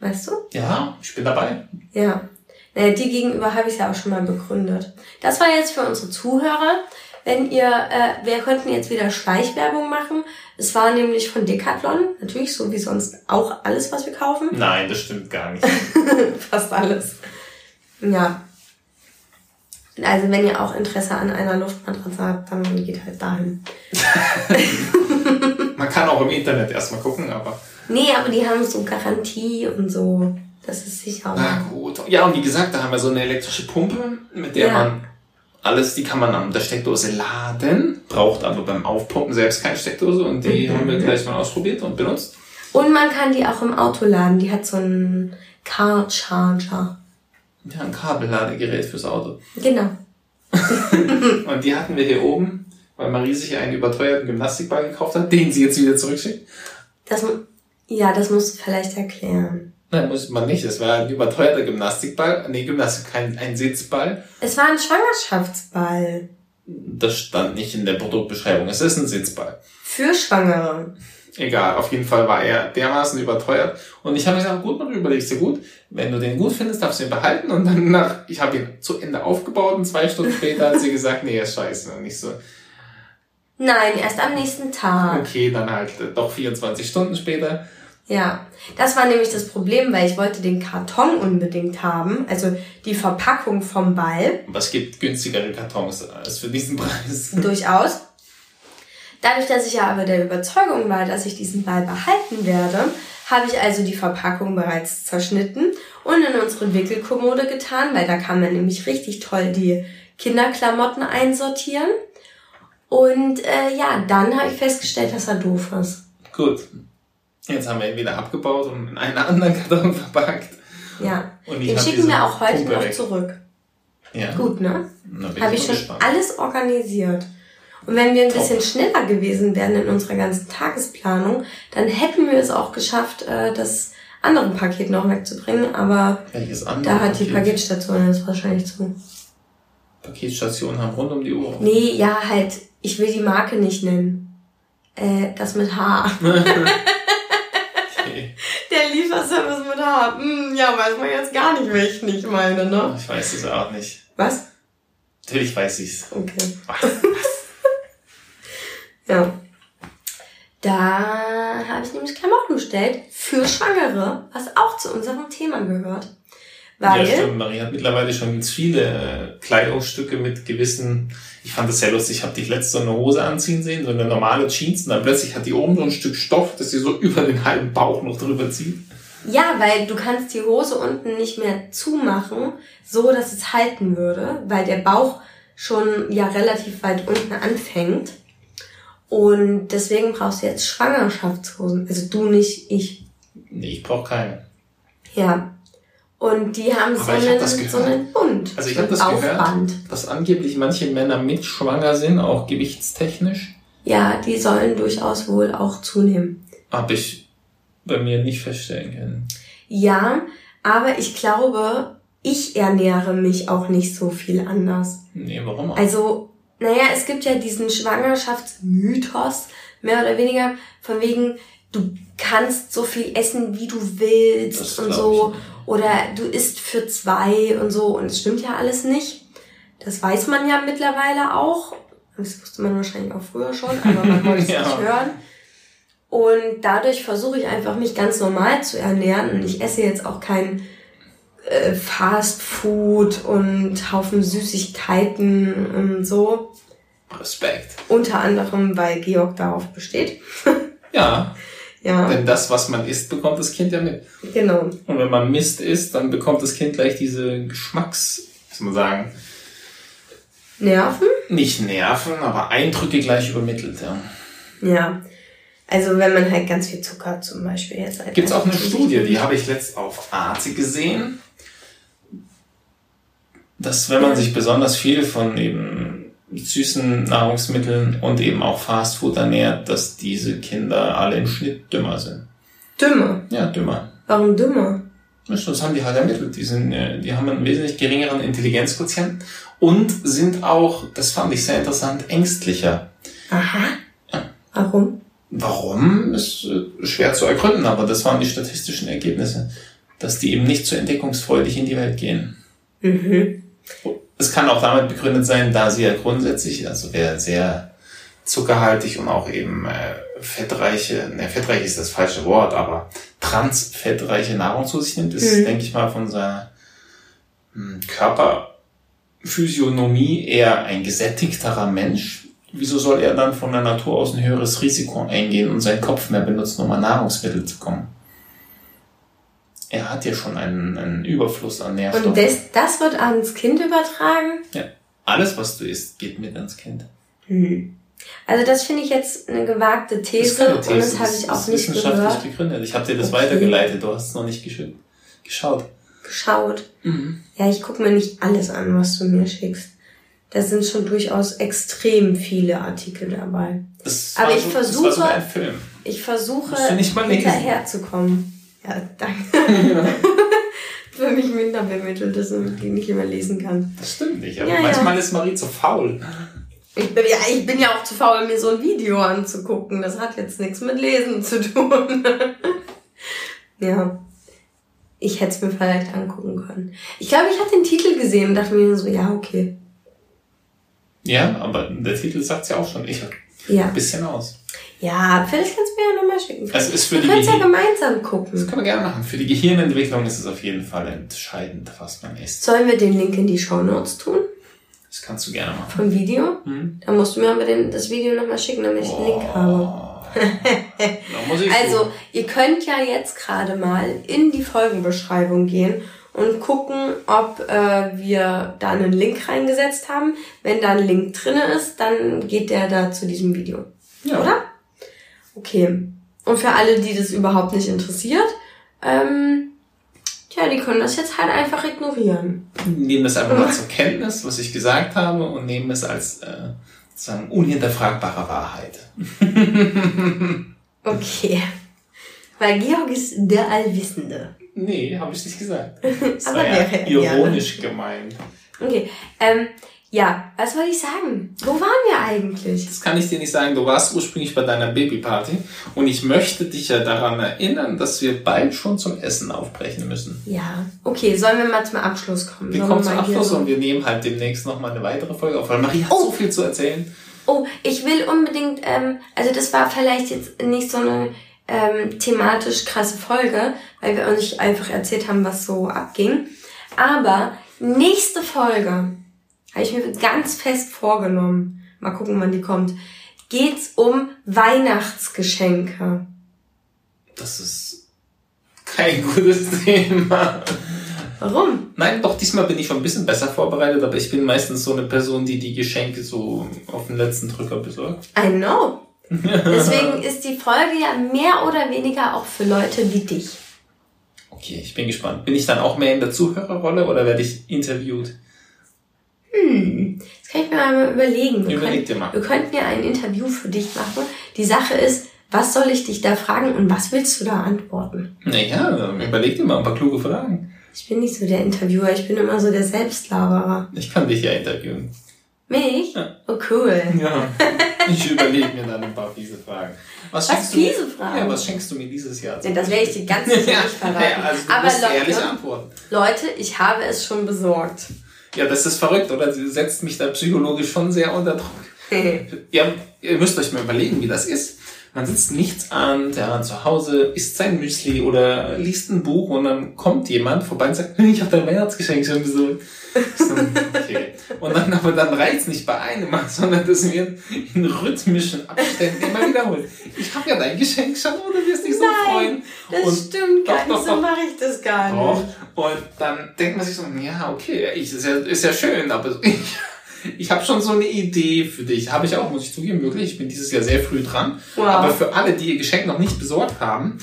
Weißt du? Ja, ich bin dabei. Ja. Naja, dir gegenüber habe ich ja auch schon mal begründet. Das war jetzt für unsere Zuhörer. Wenn ihr, äh, wir könnten jetzt wieder Schleichwerbung machen. Es war nämlich von Decathlon, natürlich so wie sonst auch alles, was wir kaufen. Nein, das stimmt gar nicht. Fast alles. Ja. Also wenn ihr auch Interesse an einer Luftmatratze habt, dann geht halt dahin. Man kann auch im Internet erstmal gucken, aber. Nee, aber die haben so Garantie und so. Das ist sicher. Na gut. Ja, und wie gesagt, da haben wir so eine elektrische Pumpe, mit der Ja. man alles, die kann man an der Steckdose laden, braucht aber beim Aufpumpen selbst keine Steckdose und die Mhm. haben wir gleich mal ausprobiert und benutzt. Und man kann die auch im Auto laden. Die hat so einen Car Charger. Ja, ein Kabelladegerät fürs Auto. Genau. Und die hatten wir hier oben, weil Marie sich einen überteuerten Gymnastikball gekauft hat, den sie jetzt wieder zurückschickt. Das, ja, das musst du vielleicht erklären. Nein, muss man nicht. Es war ein überteuerter Gymnastikball. Nee, Gymnastik, kein ein Sitzball. Es war ein Schwangerschaftsball. Das stand nicht in der Produktbeschreibung. Es ist ein Sitzball. Für Schwangere. Egal, auf jeden Fall war er dermaßen überteuert. Und ich habe mir gesagt, gut, man überlegst dir gut, wenn du den gut findest, darfst du ihn behalten. Und dann nach, ich habe ihn zu Ende aufgebaut und zwei Stunden später hat sie gesagt, nee, er ist scheiße. Und ich so, Nein, erst am nächsten Tag. okay, dann halt äh, doch 24 Stunden später. Ja, das war nämlich das Problem, weil ich wollte den Karton unbedingt haben, also die Verpackung vom Ball, es gibt günstigere Kartons als für diesen Preis. durchaus. Dadurch, dass ich ja aber der Überzeugung war, dass ich diesen Ball behalten werde, habe ich also die Verpackung bereits zerschnitten und in unsere Wickelkommode getan, weil da kann man nämlich richtig toll die Kinderklamotten einsortieren. Und äh, ja, dann habe ich festgestellt, dass er doof ist. Gut. Jetzt haben wir ihn wieder abgebaut und in einen anderen Karton verpackt. Ja, Und ich den schicken wir auch heute Pumpe noch weg. zurück. Ja. Gut, ne? Habe ich schon gespannt. alles organisiert. Und wenn wir ein bisschen schneller gewesen wären in unserer ganzen Tagesplanung, dann hätten wir es auch geschafft, äh, das andere Paket noch wegzubringen. Aber da hat die Paket? Paketstation jetzt wahrscheinlich zu. Paketstationen haben rund um die Uhr. Nee, ja, halt, ich will die Marke nicht nennen. Äh, das mit H. Okay. Der Lieferservice mit H. Hm, ja, weiß man jetzt gar nicht, welchen ich meine, ne? Ich weiß es auch nicht. Was? Natürlich weiß ich's. Okay. Was? Ja. Da habe ich nämlich Klamotten bestellt für Schwangere, was auch zu unserem Thema gehört. Weil, Ja, stimmt. Marie hat mittlerweile schon ganz viele äh, Kleidungsstücke mit gewissen. Ich fand das sehr lustig. Ich habe dich letzte so eine Hose anziehen sehen, so eine normale Jeans, und dann plötzlich hat die oben so ein Stück Stoff, das sie so über den halben Bauch noch drüber zieht. ja, weil du kannst die Hose unten nicht mehr zumachen, so dass es halten würde, weil der Bauch schon ja relativ weit unten anfängt. Und deswegen brauchst du jetzt Schwangerschaftshosen. Also du nicht, ich. Nee, ich brauche keine. Ja. Und die haben so Aber hab einen, das gehört. so einen Bund. Also ich so habe das einen gehört, dass angeblich manche Männer mit schwanger sind, auch gewichtstechnisch. Ja, die sollen durchaus wohl auch zunehmen. Habe ich bei mir nicht feststellen können. Ja, aber ich glaube, ich ernähre mich auch nicht so viel anders. Nee, warum auch? Also, naja, es gibt ja diesen Schwangerschaftsmythos, mehr oder weniger, von wegen, du kannst so viel essen, wie du willst Das und so. Oder du isst für zwei und so. Und es stimmt ja alles nicht. Das weiß man ja mittlerweile auch. Das wusste man wahrscheinlich auch früher schon, aber man wollte es Ja. nicht hören. Und dadurch versuche ich einfach, mich ganz normal zu ernähren. Und ich esse jetzt auch kein äh, Fast Food und Haufen Süßigkeiten und so. Respekt. Unter anderem, weil Georg darauf besteht. Ja, Ja, denn das, was man isst, bekommt das Kind ja mit. genau. Und wenn man Mist isst, dann bekommt das Kind gleich diese Geschmacks, soll man sagen, Nerven? nicht Nerven, aber Eindrücke gleich übermittelt. Ja. Ja. Also wenn man halt ganz viel Zucker zum Beispiel jetzt halt Gibt es auch eine Studie, die habe ich letzt auf Arte gesehen, dass wenn man sich besonders viel von eben süßen Nahrungsmitteln und eben auch Fastfood ernährt, dass diese Kinder alle im Schnitt dümmer sind. Dümmer. Ja, dümmer. Warum dümmer? Das haben die halt ermittelt. Die, sind, äh, die haben einen wesentlich geringeren Intelligenzquotient und sind auch, das fand ich sehr interessant, ängstlicher. Aha. Ja. Warum? Warum ist äh, schwer zu ergründen, aber das waren die statistischen Ergebnisse, dass die eben nicht so entdeckungsfreudig in die Welt gehen. Mhm. Es kann auch damit begründet sein, da sie ja grundsätzlich, also wer sehr zuckerhaltig und auch eben äh, fettreiche, ne, fettreich ist das falsche Wort, aber transfettreiche Nahrung zu sich nimmt, ist, Mhm. denke ich mal, von seiner hm, Körperphysiognomie eher ein gesättigterer Mensch. Wieso soll er dann von der Natur aus ein höheres Risiko eingehen und seinen Kopf mehr benutzen, um an Nahrungsmittel zu kommen? Er hat ja schon einen, einen Überfluss an Nährstoffen. Und das, das wird ans Kind übertragen? Ja. Alles, was du isst, geht mit ans Kind. Hm. Also das finde ich jetzt eine gewagte Das These, ist keine und These, das habe das ich auch ist nicht wissenschaftlich gehört, begründet. Ich habe dir das Okay. weitergeleitet, du hast es noch nicht gesch- geschaut. geschaut. Ja, ich gucke mir nicht alles an, was du mir schickst. Da sind schon durchaus extrem viele Artikel dabei. Das Aber ich so, versuche- Das. Ich versuche mal lesen. hinterherzukommen. Ja, danke. Für mich minder bemittelt ist und die nicht immer lesen kann. Das stimmt nicht, aber Ja, ja. manchmal ist Marie zu faul. Ich bin, ja, ich bin ja auch zu faul, mir so ein Video anzugucken. Das hat jetzt nichts mit Lesen zu tun. ja. Ich hätte es mir vielleicht angucken können. Ich glaube, ich habe den Titel gesehen und dachte mir so, ja, okay. Ja, aber der Titel sagt ja auch schon. Ich Ja. ein bisschen aus. Ja, vielleicht kannst du mir ja nochmal schicken. Es ist für wir die können es ja gemeinsam Das gucken. können wir gerne machen. Für die Gehirnentwicklung ist es auf jeden Fall entscheidend, was man isst. Sollen wir den Link in die Shownotes tun? Das kannst du gerne machen. Vom Video? Hm? Da musst du mir aber den, das Video nochmal schicken, damit ich den Link habe. Oh. ich Also, ihr könnt ja jetzt gerade mal in die Folgenbeschreibung gehen und gucken, ob äh, wir da einen Link reingesetzt haben. Wenn da ein Link drinne ist, dann geht der da zu diesem Video. ja. Oder? Okay. Und für alle, die das überhaupt nicht interessiert, ähm, tja, die können das jetzt halt einfach ignorieren. nehmen es einfach mal zur Kenntnis, was ich gesagt habe, und nehmen es als äh, sozusagen unhinterfragbare Wahrheit. Okay. Weil Georg ist der Allwissende. Nee, habe ich nicht gesagt. Das Aber war ja wäre er ironisch gemeint. Okay. Ähm, ja, was wollte ich sagen? Wo waren wir eigentlich? Das kann ich dir nicht sagen. Du warst ursprünglich bei deiner Babyparty und ich möchte dich ja daran erinnern, dass wir bald schon zum Essen aufbrechen müssen. Ja. Okay, sollen wir mal zum Abschluss kommen? Wir Sollen kommen zum mal hier Abschluss so- und wir nehmen halt demnächst nochmal eine weitere Folge auf, weil Marie hat Oh. so viel zu erzählen. Oh, ich will unbedingt, ähm, also das war vielleicht jetzt nicht so eine ähm, thematisch krasse Folge, weil wir euch nicht einfach erzählt haben, was so abging. Aber nächste Folge habe ich mir ganz fest vorgenommen. Mal gucken, wann die kommt. Geht's um Weihnachtsgeschenke. Das ist kein gutes Thema. Warum? Nein, doch, diesmal bin ich schon ein bisschen besser vorbereitet, aber ich bin meistens so eine Person, die die Geschenke so auf den letzten Drücker besorgt. I know. Deswegen ist die Folge ja mehr oder weniger auch für Leute wie dich. Okay, ich bin gespannt. Bin ich dann auch mehr in der Zuhörerrolle oder werde ich interviewt? Hm, das kann ich mir mal überlegen. Wir, Überleg dir mal. wir könnten ja ein Interview für dich machen. Die Sache ist, was soll ich dich da fragen und was willst du da antworten? Naja, überleg dir mal ein paar kluge Fragen. Ich bin nicht so der Interviewer, ich bin immer so der Selbstlaberer. Ich kann dich ja interviewen. Mich? Ja. Oh cool. Ja, ich überlege mir dann ein paar fiese Fragen. Was, Was, schenkst du mir- fiese Fragen? Ja, was schenkst du mir dieses Jahr? Ja, das werde ich dir ganz sicher nicht verraten. Ja, also du Aber musst ehrlich Leute, antworten. Leute, ich habe es schon besorgt. Ja, das ist verrückt, oder? Sie setzt mich da psychologisch schon sehr unter Druck. Ja, ihr müsst euch mal überlegen, wie das ist. Man sitzt nichts an, der zu Hause isst sein Müsli oder liest ein Buch und dann kommt jemand vorbei und sagt, ich habe dein Weihnachtsgeschenk schon besorgt. So, okay. Und dann aber dann reizt nicht bei einem sondern das wird in rhythmischen Abständen immer wiederholt. Ich habe ja dein Geschenk schon, oder wirst dich so freuen. Das Und stimmt gar doch, nicht, doch, so doch. mache ich das gar Doch. nicht. Und dann denkt man sich so, ja, okay, ich, ist, ja, ist ja schön, aber ich, ich habe schon so eine Idee für dich. Habe ich auch, muss ich zugeben, wirklich. Ich bin dieses Jahr sehr früh dran. Wow. Aber für alle, die ihr Geschenk noch nicht besorgt haben,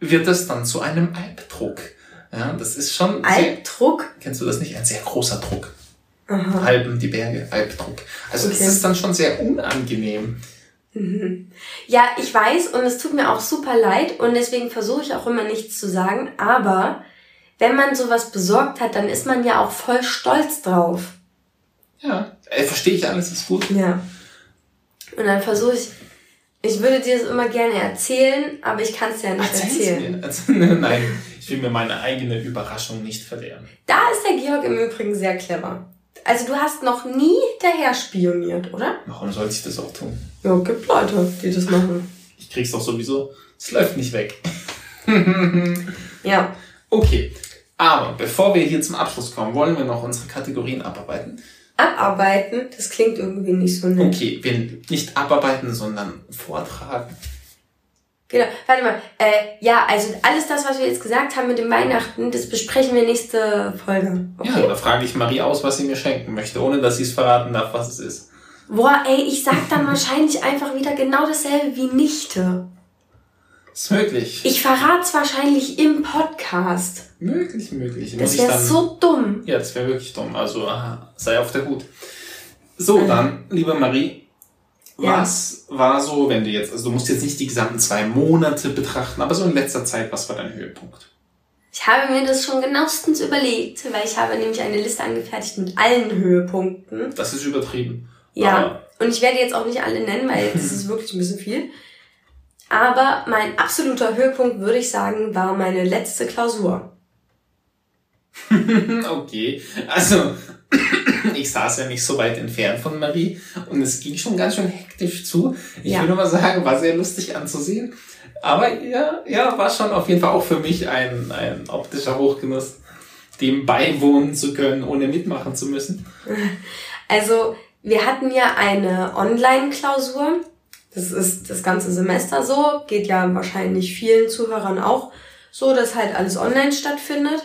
wird das dann zu einem Albdruck. Ja, das ist schon sehr, Albdruck? kennst du das nicht? Ein sehr großer Druck. Aha. Alpen, die Berge, Albdruck. Also Okay. ist dann schon sehr unangenehm. Ja, ich weiß und es tut mir auch super leid und deswegen versuche ich auch immer nichts zu sagen, aber wenn man sowas besorgt hat, dann ist man ja auch voll stolz drauf. Ja, äh, verstehe ich alles, ist gut. Ja. Und dann versuche ich, ich würde dir das immer gerne erzählen, aber ich kann es ja nicht Erzähl's erzählen. mir. Also, nein, ich will mir meine eigene Überraschung nicht verderben. Da ist der Georg im Übrigen sehr clever. Also du hast noch nie hinterher spioniert, oder? Warum sollte ich das auch tun? Ja, gibt Leute, die das machen. Ich krieg's doch sowieso. Es läuft nicht weg. Ja. Okay. Aber bevor wir hier zum Abschluss kommen, wollen wir noch unsere Kategorien abarbeiten. Abarbeiten, das klingt irgendwie nicht so nett. Okay, wir nicht abarbeiten, sondern vortragen. Genau, warte mal. Äh, ja, also alles das, was wir jetzt gesagt haben mit dem Weihnachten, das besprechen wir nächste Folge. Ja, Okay? da frage ich Marie aus, was sie mir schenken möchte, ohne dass sie es verraten darf, was es ist. Boah, ey, ich sag dann wahrscheinlich einfach wieder genau dasselbe wie Nichte. Ist möglich. Ich verrat's wahrscheinlich im Podcast. möglich, möglich. Das wäre so dumm. Ja, das wäre wirklich dumm. Also aha, sei auf der Hut. So, dann, liebe Marie, Ja. was war so, wenn du jetzt, also du musst jetzt nicht die gesamten zwei Monate betrachten, aber so in letzter Zeit, was war dein Höhepunkt? Ich habe mir das schon genauestens überlegt, weil ich habe nämlich eine Liste angefertigt mit allen Höhepunkten. Das ist übertrieben. Ja, Aber und ich werde jetzt auch nicht alle nennen, weil das ist wirklich ein bisschen viel. Aber mein absoluter Höhepunkt, würde ich sagen, war meine letzte Klausur. okay, also ich saß ja nicht so weit entfernt von Marie und es ging schon ganz schön hektisch zu. Ich Ja. will nur mal sagen, war sehr lustig anzusehen. Aber ja, ja, war schon auf jeden Fall auch für mich ein, ein optischer Hochgenuss, dem beiwohnen zu können, ohne mitmachen zu müssen. Also, wir hatten ja eine Online-Klausur. Das ist das ganze Semester so. Geht ja wahrscheinlich vielen Zuhörern auch so, dass halt alles online stattfindet.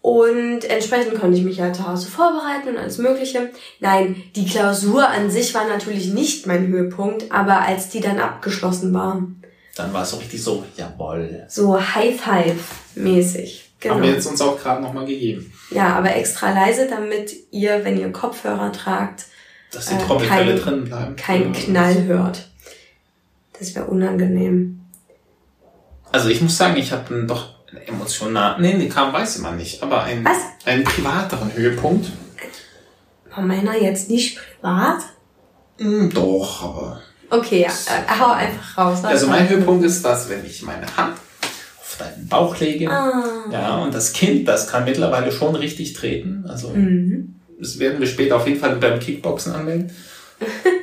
Und entsprechend konnte ich mich ja zu Hause vorbereiten und alles Mögliche. Nein, die Klausur an sich war natürlich nicht mein Höhepunkt, aber als die dann abgeschlossen war, Dann war es so richtig so, jawoll. so High-Five-mäßig. Genau. Haben wir jetzt uns auch gerade nochmal gegeben, Ja, aber extra leise, damit ihr, wenn ihr Kopfhörer tragt, dass die Äh, Trommelfälle kein- drin bleiben. keinen Knall hört. Das wäre unangenehm. Also ich muss sagen, ich habe einen doch einen emotional, nee, nee, kam weiß man nicht, aber einen, Was? einen privateren Höhepunkt. War meiner jetzt nicht privat? Hm, doch, aber Okay, ja, äh, hau einfach raus. Also mein Höhepunkt ist das, wenn ich meine Hand auf deinen Bauch lege. Ah. Ja, und das Kind, das kann mittlerweile schon richtig treten. Also Mhm. Das werden wir später auf jeden Fall beim Kickboxen anmelden.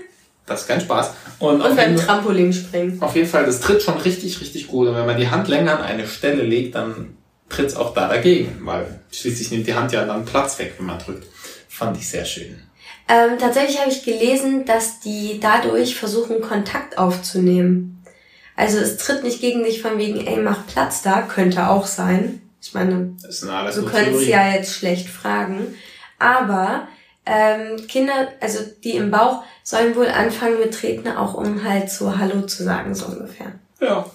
Das ist kein Spaß. Und, Und beim Trampolinspringen. auf jeden Fall, das tritt schon richtig, richtig gut. Und wenn man die Hand länger an eine Stelle legt, dann tritt es auch da dagegen. Weil schließlich nimmt die Hand ja dann Platz weg, wenn man drückt. Fand ich sehr schön. Ähm, tatsächlich habe ich gelesen, dass die dadurch versuchen, Kontakt aufzunehmen. Also es tritt nicht gegen dich von wegen, ey, mach Platz da, könnte auch sein. Ich meine, du könntest ja jetzt schlecht fragen. Aber ähm, Kinder, also die im Bauch, sollen wohl anfangen mit Treten, auch um halt so Hallo zu sagen, so ungefähr. Ja,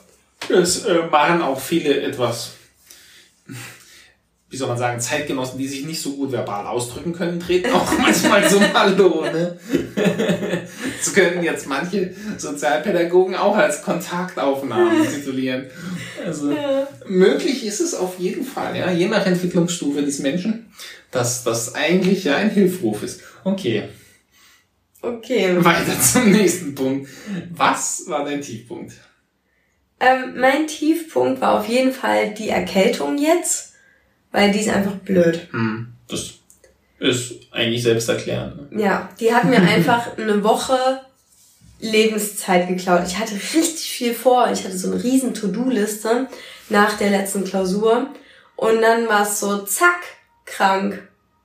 es äh, machen auch viele etwas, wie soll man sagen, Zeitgenossen, die sich nicht so gut verbal ausdrücken können, treten auch manchmal so Hallo, ne? Das können jetzt manche Sozialpädagogen auch als Kontaktaufnahmen titulieren. Also, möglich ist es auf jeden Fall, ja, je nach Entwicklungsstufe des Menschen, dass das eigentlich ja ein Hilfruf ist. Okay, Okay. weiter zum nächsten Punkt. Was war dein Tiefpunkt? Ähm, mein Tiefpunkt war auf jeden Fall die Erkältung jetzt, weil die ist einfach blöd. Hm, das ist eigentlich selbsterklärend. Ne? Ja, die hat mir einfach eine Woche Lebenszeit geklaut. Ich hatte richtig viel vor. Ich hatte so eine riesen To-Do-Liste nach der letzten Klausur. Und dann war es so, zack, krank.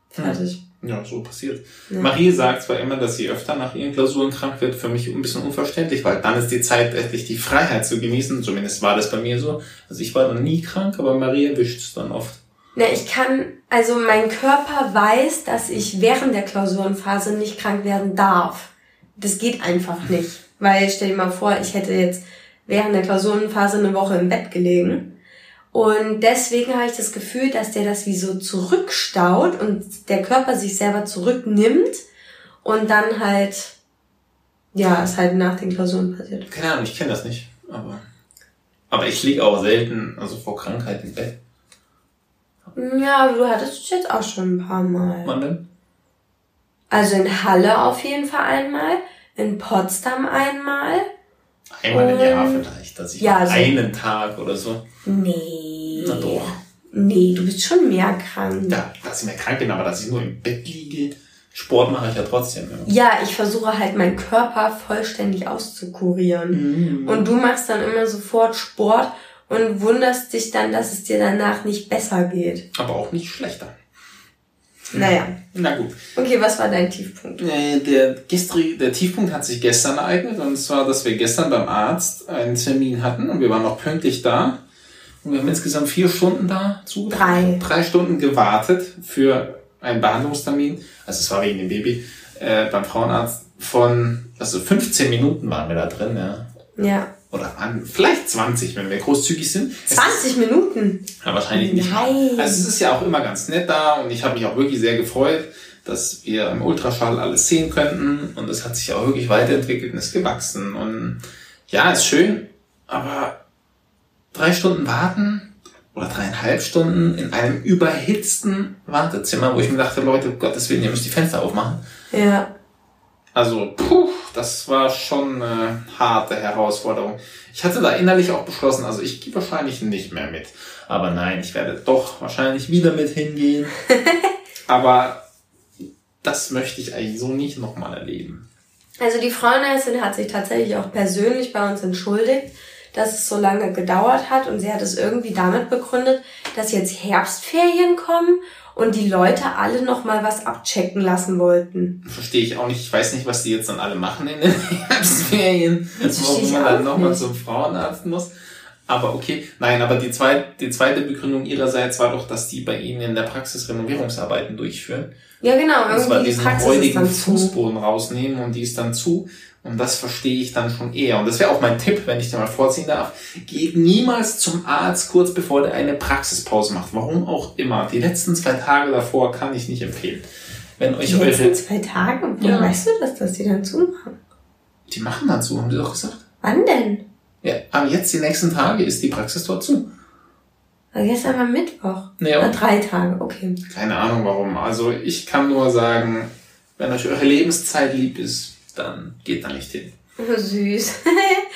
Fertig. Ja, so passiert. Ja. Marie sagt zwar immer, dass sie öfter nach ihren Klausuren krank wird, für mich ein bisschen unverständlich, weil dann ist die Zeit, endlich die Freiheit zu genießen. Zumindest war das bei mir so. Also ich war dann nie krank, aber Marie erwischt es dann oft. Na, ich kann, also mein Körper weiß, dass ich während der Klausurenphase nicht krank werden darf. Das geht einfach nicht. Weil stell dir mal vor, ich hätte jetzt während der Klausurenphase eine Woche im Bett gelegen. Und deswegen habe ich das Gefühl, dass der das wie so zurückstaut und der Körper sich selber zurücknimmt und dann halt, ja, es halt nach den Klausuren passiert. Keine Ahnung, ich kenne das nicht. Aber, aber ich liege auch selten, also vor Krankheit im Bett. Ja, aber du hattest es jetzt auch schon ein paar Mal. Wann denn? Also in Halle auf jeden Fall einmal, in Potsdam einmal. Einmal im Jahr vielleicht, dass ich Ja, mal so- einen Tag oder so. Nee. Na doch. Nee, du bist schon mehr krank. Ja, dass ich mehr krank bin, aber dass ich nur im Bett liege. Sport mache ich ja trotzdem. Ja. Ja, ich versuche halt meinen Körper vollständig auszukurieren. Mhm. Und du machst dann immer sofort Sport und wunderst dich dann, dass es dir danach nicht besser geht. Aber auch nicht schlechter. Naja. Na gut. Okay, was war dein Tiefpunkt? Äh, Der, gestrige, der Tiefpunkt hat sich gestern ereignet und zwar, dass wir gestern beim Arzt einen Termin hatten und wir waren auch pünktlich da. Und wir haben insgesamt vier Stunden da zu. Drei. Drei Stunden gewartet für einen Behandlungstermin. Also es war wegen dem Baby äh, beim Frauenarzt von, also 15 Minuten waren wir da drin, ja. Ja. Oder an, vielleicht 20, wenn wir großzügig sind. Es 20 Minuten? ja, wahrscheinlich nicht. Nein. Also es ist ja auch immer ganz nett da und ich habe mich auch wirklich sehr gefreut, dass wir im Ultraschall alles sehen könnten und es hat sich auch wirklich weiterentwickelt und ist gewachsen und ja, ist schön, aber drei Stunden warten oder dreieinhalb Stunden in einem überhitzten Wartezimmer, wo ich mir dachte, Leute, um Gottes Willen, ihr müsst die Fenster aufmachen. Ja. Also, puh, das war schon eine harte Herausforderung. Ich hatte da innerlich auch beschlossen, also ich gehe wahrscheinlich nicht mehr mit. Aber nein, ich werde doch wahrscheinlich wieder mit hingehen. Aber das möchte ich eigentlich so nicht nochmal erleben. Also die Frauenärztin hat sich tatsächlich auch persönlich bei uns entschuldigt, dass es so lange gedauert hat und sie hat es irgendwie damit begründet, dass jetzt Herbstferien kommen und die Leute alle noch mal was abchecken lassen wollten. Verstehe ich auch nicht. Ich weiß nicht, was die jetzt dann alle machen in den Herbstferien, warum man dann nochmal zum Frauenarzt muss. Aber okay, nein, aber die zweite, die zweite Begründung ihrerseits war doch, dass die bei Ihnen in der Praxis Renovierungsarbeiten durchführen. Ja genau, Und zwar diesen Praxis räudigen zu. Fußboden rausnehmen und die ist dann zu. Und das verstehe ich dann schon eher. Und das wäre auch mein Tipp, wenn ich den mal vorziehen darf. Geht niemals zum Arzt kurz bevor der eine Praxispause macht. Warum auch immer. Die letzten zwei Tage davor kann ich nicht empfehlen. Wenn euch Die letzten zwei Tage? Woher Ja. weißt du das, dass die dann zumachen? die machen dann zu, haben die doch gesagt. Wann denn? Ja, aber jetzt die nächsten Tage ist die Praxis dort zu. Also gestern war Mittwoch. Ja. Na, drei Tage, okay. Keine Ahnung warum. Also ich kann nur sagen, wenn euch eure Lebenszeit lieb ist, dann geht da nicht hin. Oh, süß.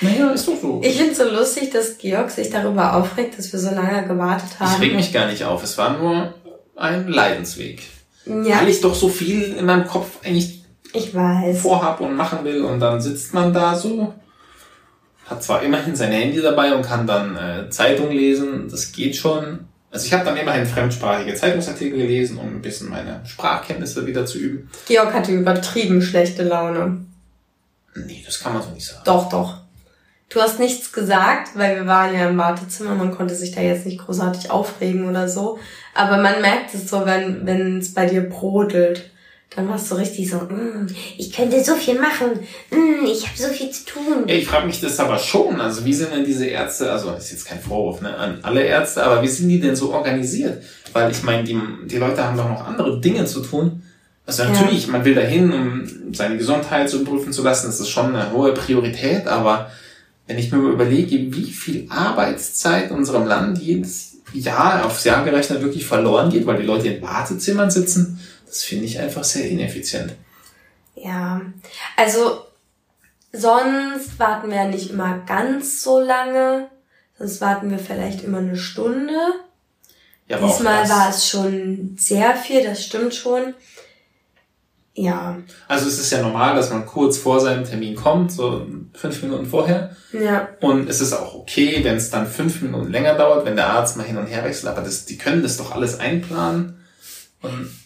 Naja, ist doch so. Ich finde so lustig, dass Georg sich darüber aufregt, dass wir so lange gewartet Ich haben. reg mich gar nicht auf. Es war nur ein Leidensweg. ja, Weil ich doch so viel in meinem Kopf eigentlich ich weiß. vorhab und machen will und dann sitzt man da so, hat zwar immerhin sein Handy dabei und kann dann äh, Zeitung lesen, das geht schon. Also ich habe dann immerhin fremdsprachige Zeitungsartikel gelesen, um ein bisschen meine Sprachkenntnisse wieder zu üben. Georg hatte übertrieben schlechte Laune. Nee, das kann man so nicht sagen. Doch, doch. Du hast nichts gesagt, weil wir waren ja im Wartezimmer, man konnte sich da jetzt nicht großartig aufregen oder so. Aber man merkt es so, wenn wenn es bei dir brodelt. Dann warst du richtig so, mm, ich könnte so viel machen, mm, ich habe so viel zu tun. Ja, ich frage mich das aber schon. Also wie sind denn diese Ärzte, also ist jetzt kein Vorwurf ne, an alle Ärzte, aber wie sind die denn so organisiert? Weil ich meine, die, die Leute haben doch noch andere Dinge zu tun. Also natürlich, ja. man will dahin, um seine Gesundheit zu prüfen zu lassen, das ist schon eine hohe Priorität, aber wenn ich mir überlege, wie viel Arbeitszeit in unserem Land jedes Jahr aufs Jahr gerechnet wirklich verloren geht, weil die Leute in Wartezimmern sitzen, das finde ich einfach sehr ineffizient. Ja, also sonst warten wir nicht immer ganz so lange. Sonst warten wir vielleicht immer eine Stunde. Ja, aber Diesmal war es schon sehr viel, das stimmt schon. Ja. Also es ist ja normal, dass man kurz vor seinem Termin kommt, so fünf Minuten vorher. Ja. Und es ist auch okay, wenn es dann fünf Minuten länger dauert, wenn der Arzt mal hin und her wechselt, aber das, die können das doch alles einplanen.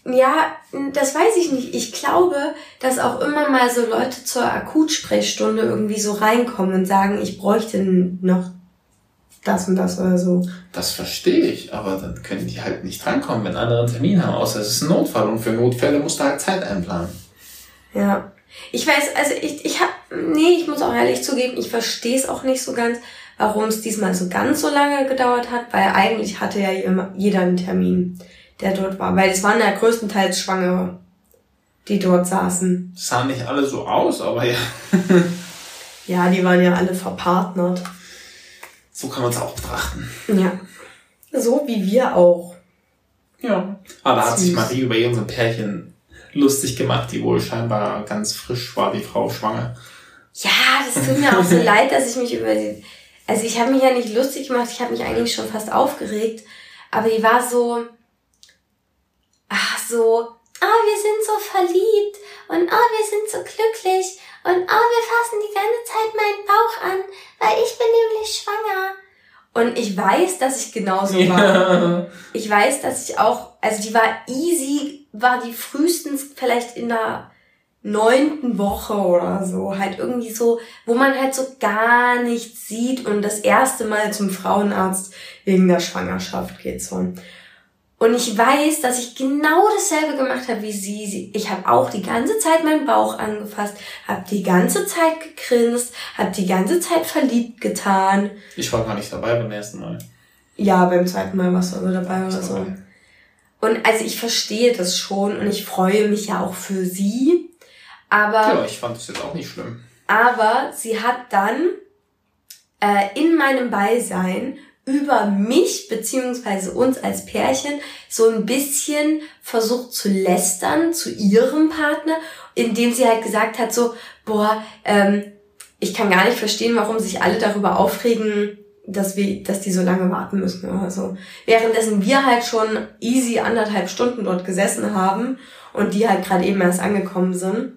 Ja, das weiß ich nicht. Ich glaube, dass auch immer mal so Leute zur Akutsprechstunde irgendwie so reinkommen und sagen, ich bräuchte noch das und das oder so. Das verstehe ich, aber dann können die halt nicht drankommen, wenn andere einen Termin haben, außer es ist ein Notfall und für Notfälle musst du halt Zeit einplanen. Ja. Ich weiß, also ich, ich hab, nee, ich muss auch ehrlich zugeben, ich verstehe es auch nicht so ganz, warum es diesmal so ganz so lange gedauert hat, weil eigentlich hatte ja jeder einen Termin, der dort war, weil es waren ja größtenteils Schwangere, die dort saßen. Das sahen nicht alle so aus, aber ja. ja, die waren ja alle verpartnert. So kann man es auch betrachten. Ja. So wie wir auch. Ja. Aber da hat sich Marie über irgendein Pärchen lustig gemacht, die wohl scheinbar ganz frisch war, die Frau schwanger. Ja, das tut mir auch so leid, dass ich mich über die. Also ich habe mich ja nicht lustig gemacht, ich habe mich eigentlich schon fast aufgeregt. Aber die war so. Ach so. Ah, oh, wir sind so verliebt und ah, oh, wir sind so glücklich und oh, wir fassen die ganze Zeit meinen Bauch an, weil ich bin nämlich schwanger. Und ich weiß, dass ich genauso war. Ich weiß, dass ich auch, also die war easy, war die frühestens vielleicht in der neunten Woche oder so, halt irgendwie so, wo man halt so gar nichts sieht und das erste Mal zum Frauenarzt wegen der Schwangerschaft geht so. Und ich weiß, dass ich genau dasselbe gemacht habe wie sie. Ich habe auch die ganze Zeit meinen Bauch angefasst, habe die ganze Zeit gegrinst, habe die ganze Zeit verliebt getan. Ich war gar nicht dabei beim ersten Mal. Ja, beim zweiten Mal warst du aber dabei oder so. Und also ich verstehe das schon und ich freue mich ja auch für sie. Aber. Ja, ich fand das jetzt auch nicht schlimm. Aber sie hat dann äh, in meinem Beisein über mich beziehungsweise uns als Pärchen so ein bisschen versucht zu lästern zu ihrem Partner, indem sie halt gesagt hat so, boah, ähm, ich kann gar nicht verstehen, warum sich alle darüber aufregen, dass wir, dass die so lange warten müssen oder so. Währenddessen wir halt schon easy anderthalb Stunden dort gesessen haben und die halt gerade eben erst angekommen sind.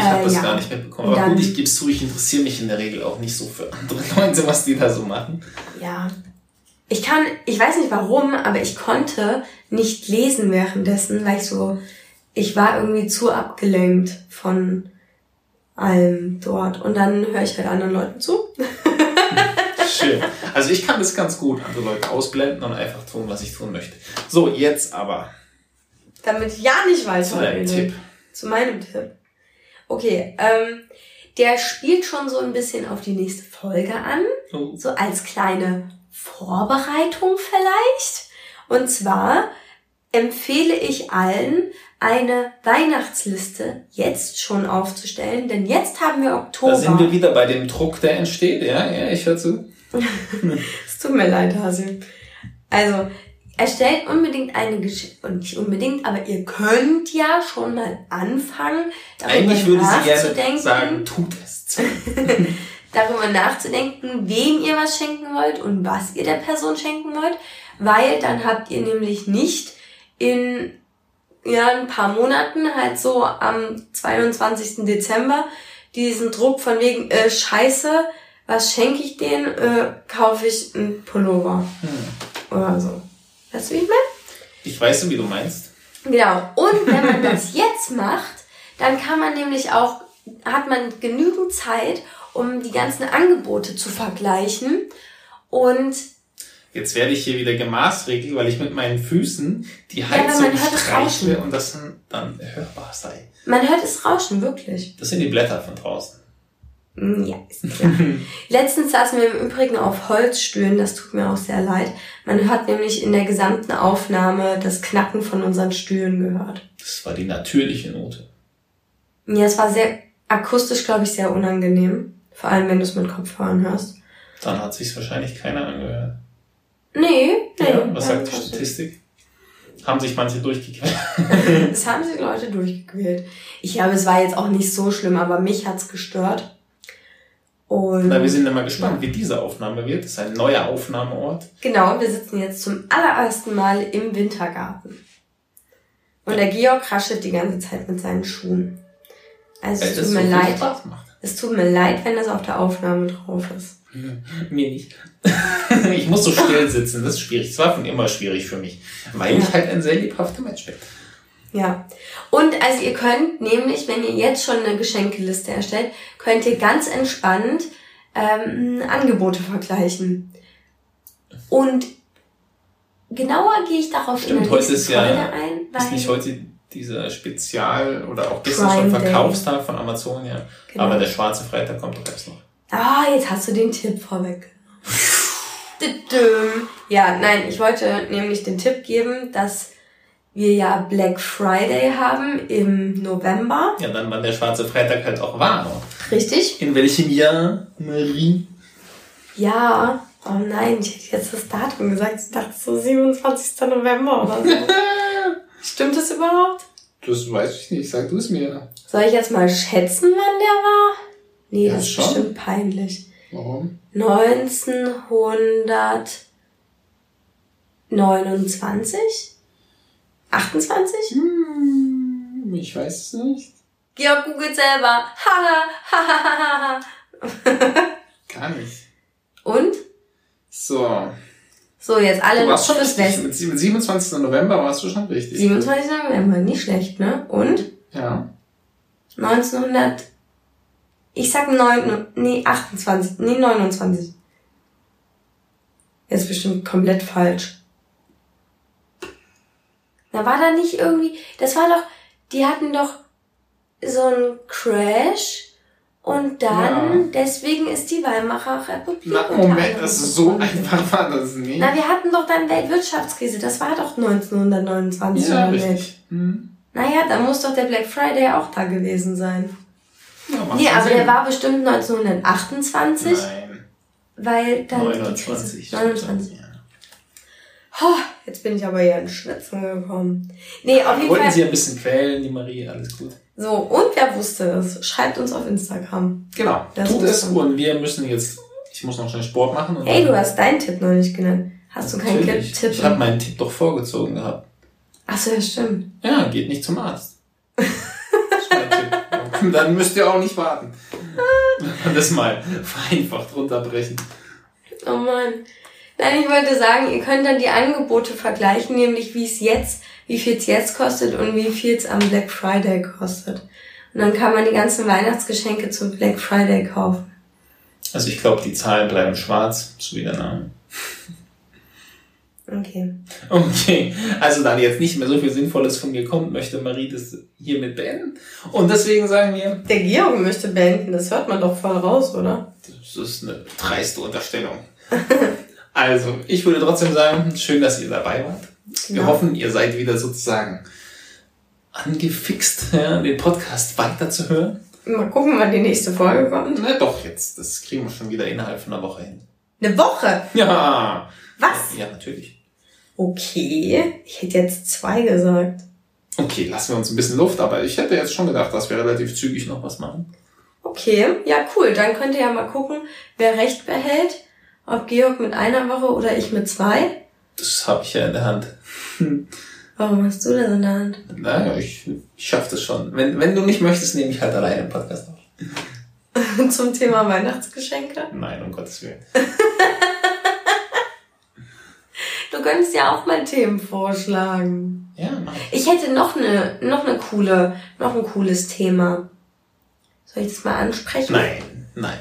Ich habe äh, das ja. gar nicht mitbekommen. Aber gut, ich gebe es zu, ich interessiere mich in der Regel auch nicht so für andere Leute, was die da so machen. Ja. Ich kann, ich weiß nicht warum, aber ich konnte nicht lesen währenddessen, weil ich so, ich war irgendwie zu abgelenkt von allem dort. Und dann höre ich halt anderen Leuten zu. Schön. Also ich kann das ganz gut, andere Leute ausblenden und einfach tun, was ich tun möchte. So, jetzt aber. Damit ich ja nicht weiß, Zu deinem Tipp. Zu meinem Tipp. Okay, ähm, der spielt schon so ein bisschen auf die nächste Folge an. Oh. So als kleine Vorbereitung vielleicht. Und zwar empfehle ich allen, eine Weihnachtsliste jetzt schon aufzustellen, denn jetzt haben wir Oktober. Da sind wir wieder bei dem Druck, der entsteht. Ja, ja, ich höre zu. es tut mir leid, Hase. Also, erstellt unbedingt eine Geschichte, und nicht unbedingt, aber ihr könnt ja schon mal anfangen, darüber Eigentlich würde sie gerne sagen, tut es. darüber nachzudenken, wem ihr was schenken wollt und was ihr der Person schenken wollt, weil dann habt ihr nämlich nicht in ja, ein paar Monaten, halt so am 22. Dezember, diesen Druck von wegen, äh, scheiße, was schenke ich denen, äh, kaufe ich einen Pullover. Hm. Oder so. Weißt du, wie ich meine? Ich weiß, wie du meinst. Genau. Und wenn man das jetzt macht, dann kann man nämlich auch, hat man genügend Zeit, um die ganzen Angebote zu vergleichen. Und Jetzt werde ich hier wieder gemaßregelt, weil ich mit meinen Füßen die Heizung es streichle und das dann hörbar sei. man hört es rauschen, wirklich. Das sind die Blätter von draußen. Mm, Ja, ist klar. Letztens saßen wir im Übrigen auf Holzstühlen, das tut mir auch sehr leid. Man hat nämlich in der gesamten Aufnahme das Knacken von unseren Stühlen gehört. Das war die natürliche Note. Ja, es war sehr akustisch, glaube ich, sehr unangenehm. Vor allem, wenn du es mit Kopfhörern hörst. Dann hat sich's wahrscheinlich keiner angehört. Nee, nee. Ja, was sagt die Statistik? Haben sich manche durchgequält. Das haben sich Leute durchgequält. Ich glaube, es war jetzt auch nicht so schlimm, aber mich hat's gestört. Und Na, wir sind immer gespannt, wie diese Aufnahme wird. Das ist ein neuer Aufnahmeort. genau, wir sitzen jetzt zum allerersten Mal im Wintergarten. Und der Georg raschelt die ganze Zeit mit seinen Schuhen. Also es das tut mir so leid. Es tut mir leid, wenn das auf der Aufnahme drauf ist. Mir nicht. ich muss so still sitzen, das ist schwierig. Es war von immer schwierig für mich, weil ich Ja. halt ein sehr lebhafter Mensch bin. Ja. Und also ihr könnt nämlich, wenn ihr jetzt schon eine Geschenkeliste erstellt, könnt ihr ganz entspannt ähm, Angebote vergleichen. Und genauer gehe ich darauf Stimmt, in der heute ist ja- ein, weil Ist nicht heute dieser Spezial- oder auch Prime schon. Verkaufstag von Amazon, ja. Genau. Aber der schwarze Freitag kommt doch erst noch. Ah, jetzt hast du den Tipp. Düdüm. Ja, nein, ich wollte nämlich den Tipp geben, dass wir ja Black Friday haben im November. Ja, dann wann der schwarze Freitag halt auch war. Richtig? In welchem Jahr, Marie? Ja. Oh nein, ich hätte jetzt das Datum gesagt. Ich dachte so 27. November oder so. Stimmt das überhaupt? Das weiß ich nicht, sag du es mir. Soll ich jetzt mal schätzen, wann der war? Nee, Ja, das ist schon. bestimmt peinlich. Warum? 1929? 28? Hm, ich weiß es nicht. Georg googelt selber. Haha. Gar nicht. Und? So. So, jetzt alle noch schon richtig. Mit 27. November warst du schon richtig. 27. November, nicht schlecht, ne? Und? Ja. 1900, ich sag 9, nee, 28, nee, 29. Jetzt bestimmt komplett falsch. Na, war da nicht irgendwie, das war doch, die hatten doch so einen Crash und dann, Ja. deswegen ist die Weimarer Republik. Na, Moment, das ist so einfach war das nicht. Na, wir hatten doch dann Weltwirtschaftskrise, das war doch 1929 ja, oder nicht? richtig. Hm. Naja, dann muss doch der Black Friday auch da gewesen sein. Ja, Nee, aber Sinn. der war bestimmt 1928, Nein, weil dann die 29. Krise, 29. Ja. Oh, jetzt bin ich aber hier in Schwitzen gekommen. Nee, auf jeden Wollten Fall. sie ein bisschen quälen, die Marie, alles gut. So, und wer wusste es? Schreibt uns auf Instagram. Genau, Das tut es und wir müssen jetzt, ich muss noch schnell Sport machen. Und Hey, du hast deinen Tipp noch nicht genannt. Hast du keinen. Tipp? Ich habe meinen Tipp doch vorgezogen gehabt. Achso, ja, stimmt. Ja, geht nicht zum Arzt. Das ist mein Tipp. Dann müsst ihr auch nicht warten. Das mal vereinfacht runterbrechen. Oh Mann. Nein, ich wollte sagen, ihr könnt dann die Angebote vergleichen, nämlich wie es jetzt, wie viel es jetzt kostet und wie viel es am Black Friday kostet. Und dann kann man die ganzen Weihnachtsgeschenke zum Black Friday kaufen. Also ich glaube, die Zahlen bleiben schwarz, so wie der Name. Okay. Okay, also da jetzt nicht mehr so viel Sinnvolles von mir kommt, möchte Marie das hiermit beenden. Und deswegen sagen wir, Der Georg möchte beenden, das hört man doch voll raus, oder? das ist eine dreiste Unterstellung. Also, ich würde trotzdem sagen, schön, dass ihr dabei wart. Wir Ja. hoffen, ihr seid wieder sozusagen angefixt, ja, den Podcast weiterzuhören. Mal gucken, wann die nächste Folge kommt. Na doch, jetzt, das kriegen wir schon wieder innerhalb von einer Woche hin. Eine Woche? Ja. Was? Ja, natürlich. Okay. Ich hätte jetzt zwei gesagt. Okay, lassen wir uns ein bisschen Luft, aber ich hätte jetzt schon gedacht, dass wir relativ zügig noch was machen. Okay, ja cool. Dann könnt ihr ja mal gucken, wer recht behält. Ob Georg mit einer Woche oder ich mit zwei. Das habe ich ja in der Hand. Warum hast du das in der Hand? Naja, ich, ich schaff das schon. Wenn, wenn du nicht möchtest, nehme ich halt alleine den Podcast auf. Zum Thema Weihnachtsgeschenke. Nein, um Gottes Willen. Du könntest ja auch mal Themen vorschlagen. Ja, mach ich. Ich hätte noch eine, noch eine coole, noch ein cooles Thema. Soll ich das mal ansprechen? Nein. Nein.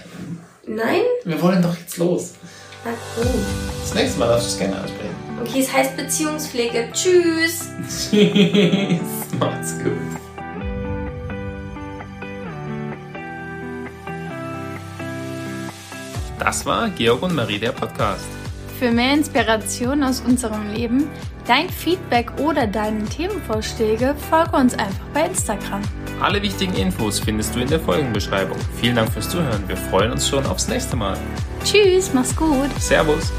Nein? Wir wollen doch jetzt los. Na gut. Das nächste Mal darfst du es gerne ansprechen. Okay, es heißt Beziehungspflege. Tschüss. Tschüss. Macht's gut. Das war Georg und Marie, der Podcast. Für mehr Inspiration aus unserem Leben, dein Feedback oder deine Themenvorschläge folge uns einfach bei Instagram. Alle wichtigen Infos findest du in der Folgenbeschreibung. Vielen Dank fürs Zuhören. Wir freuen uns schon aufs nächste Mal. Tschüss, mach's gut. Servus.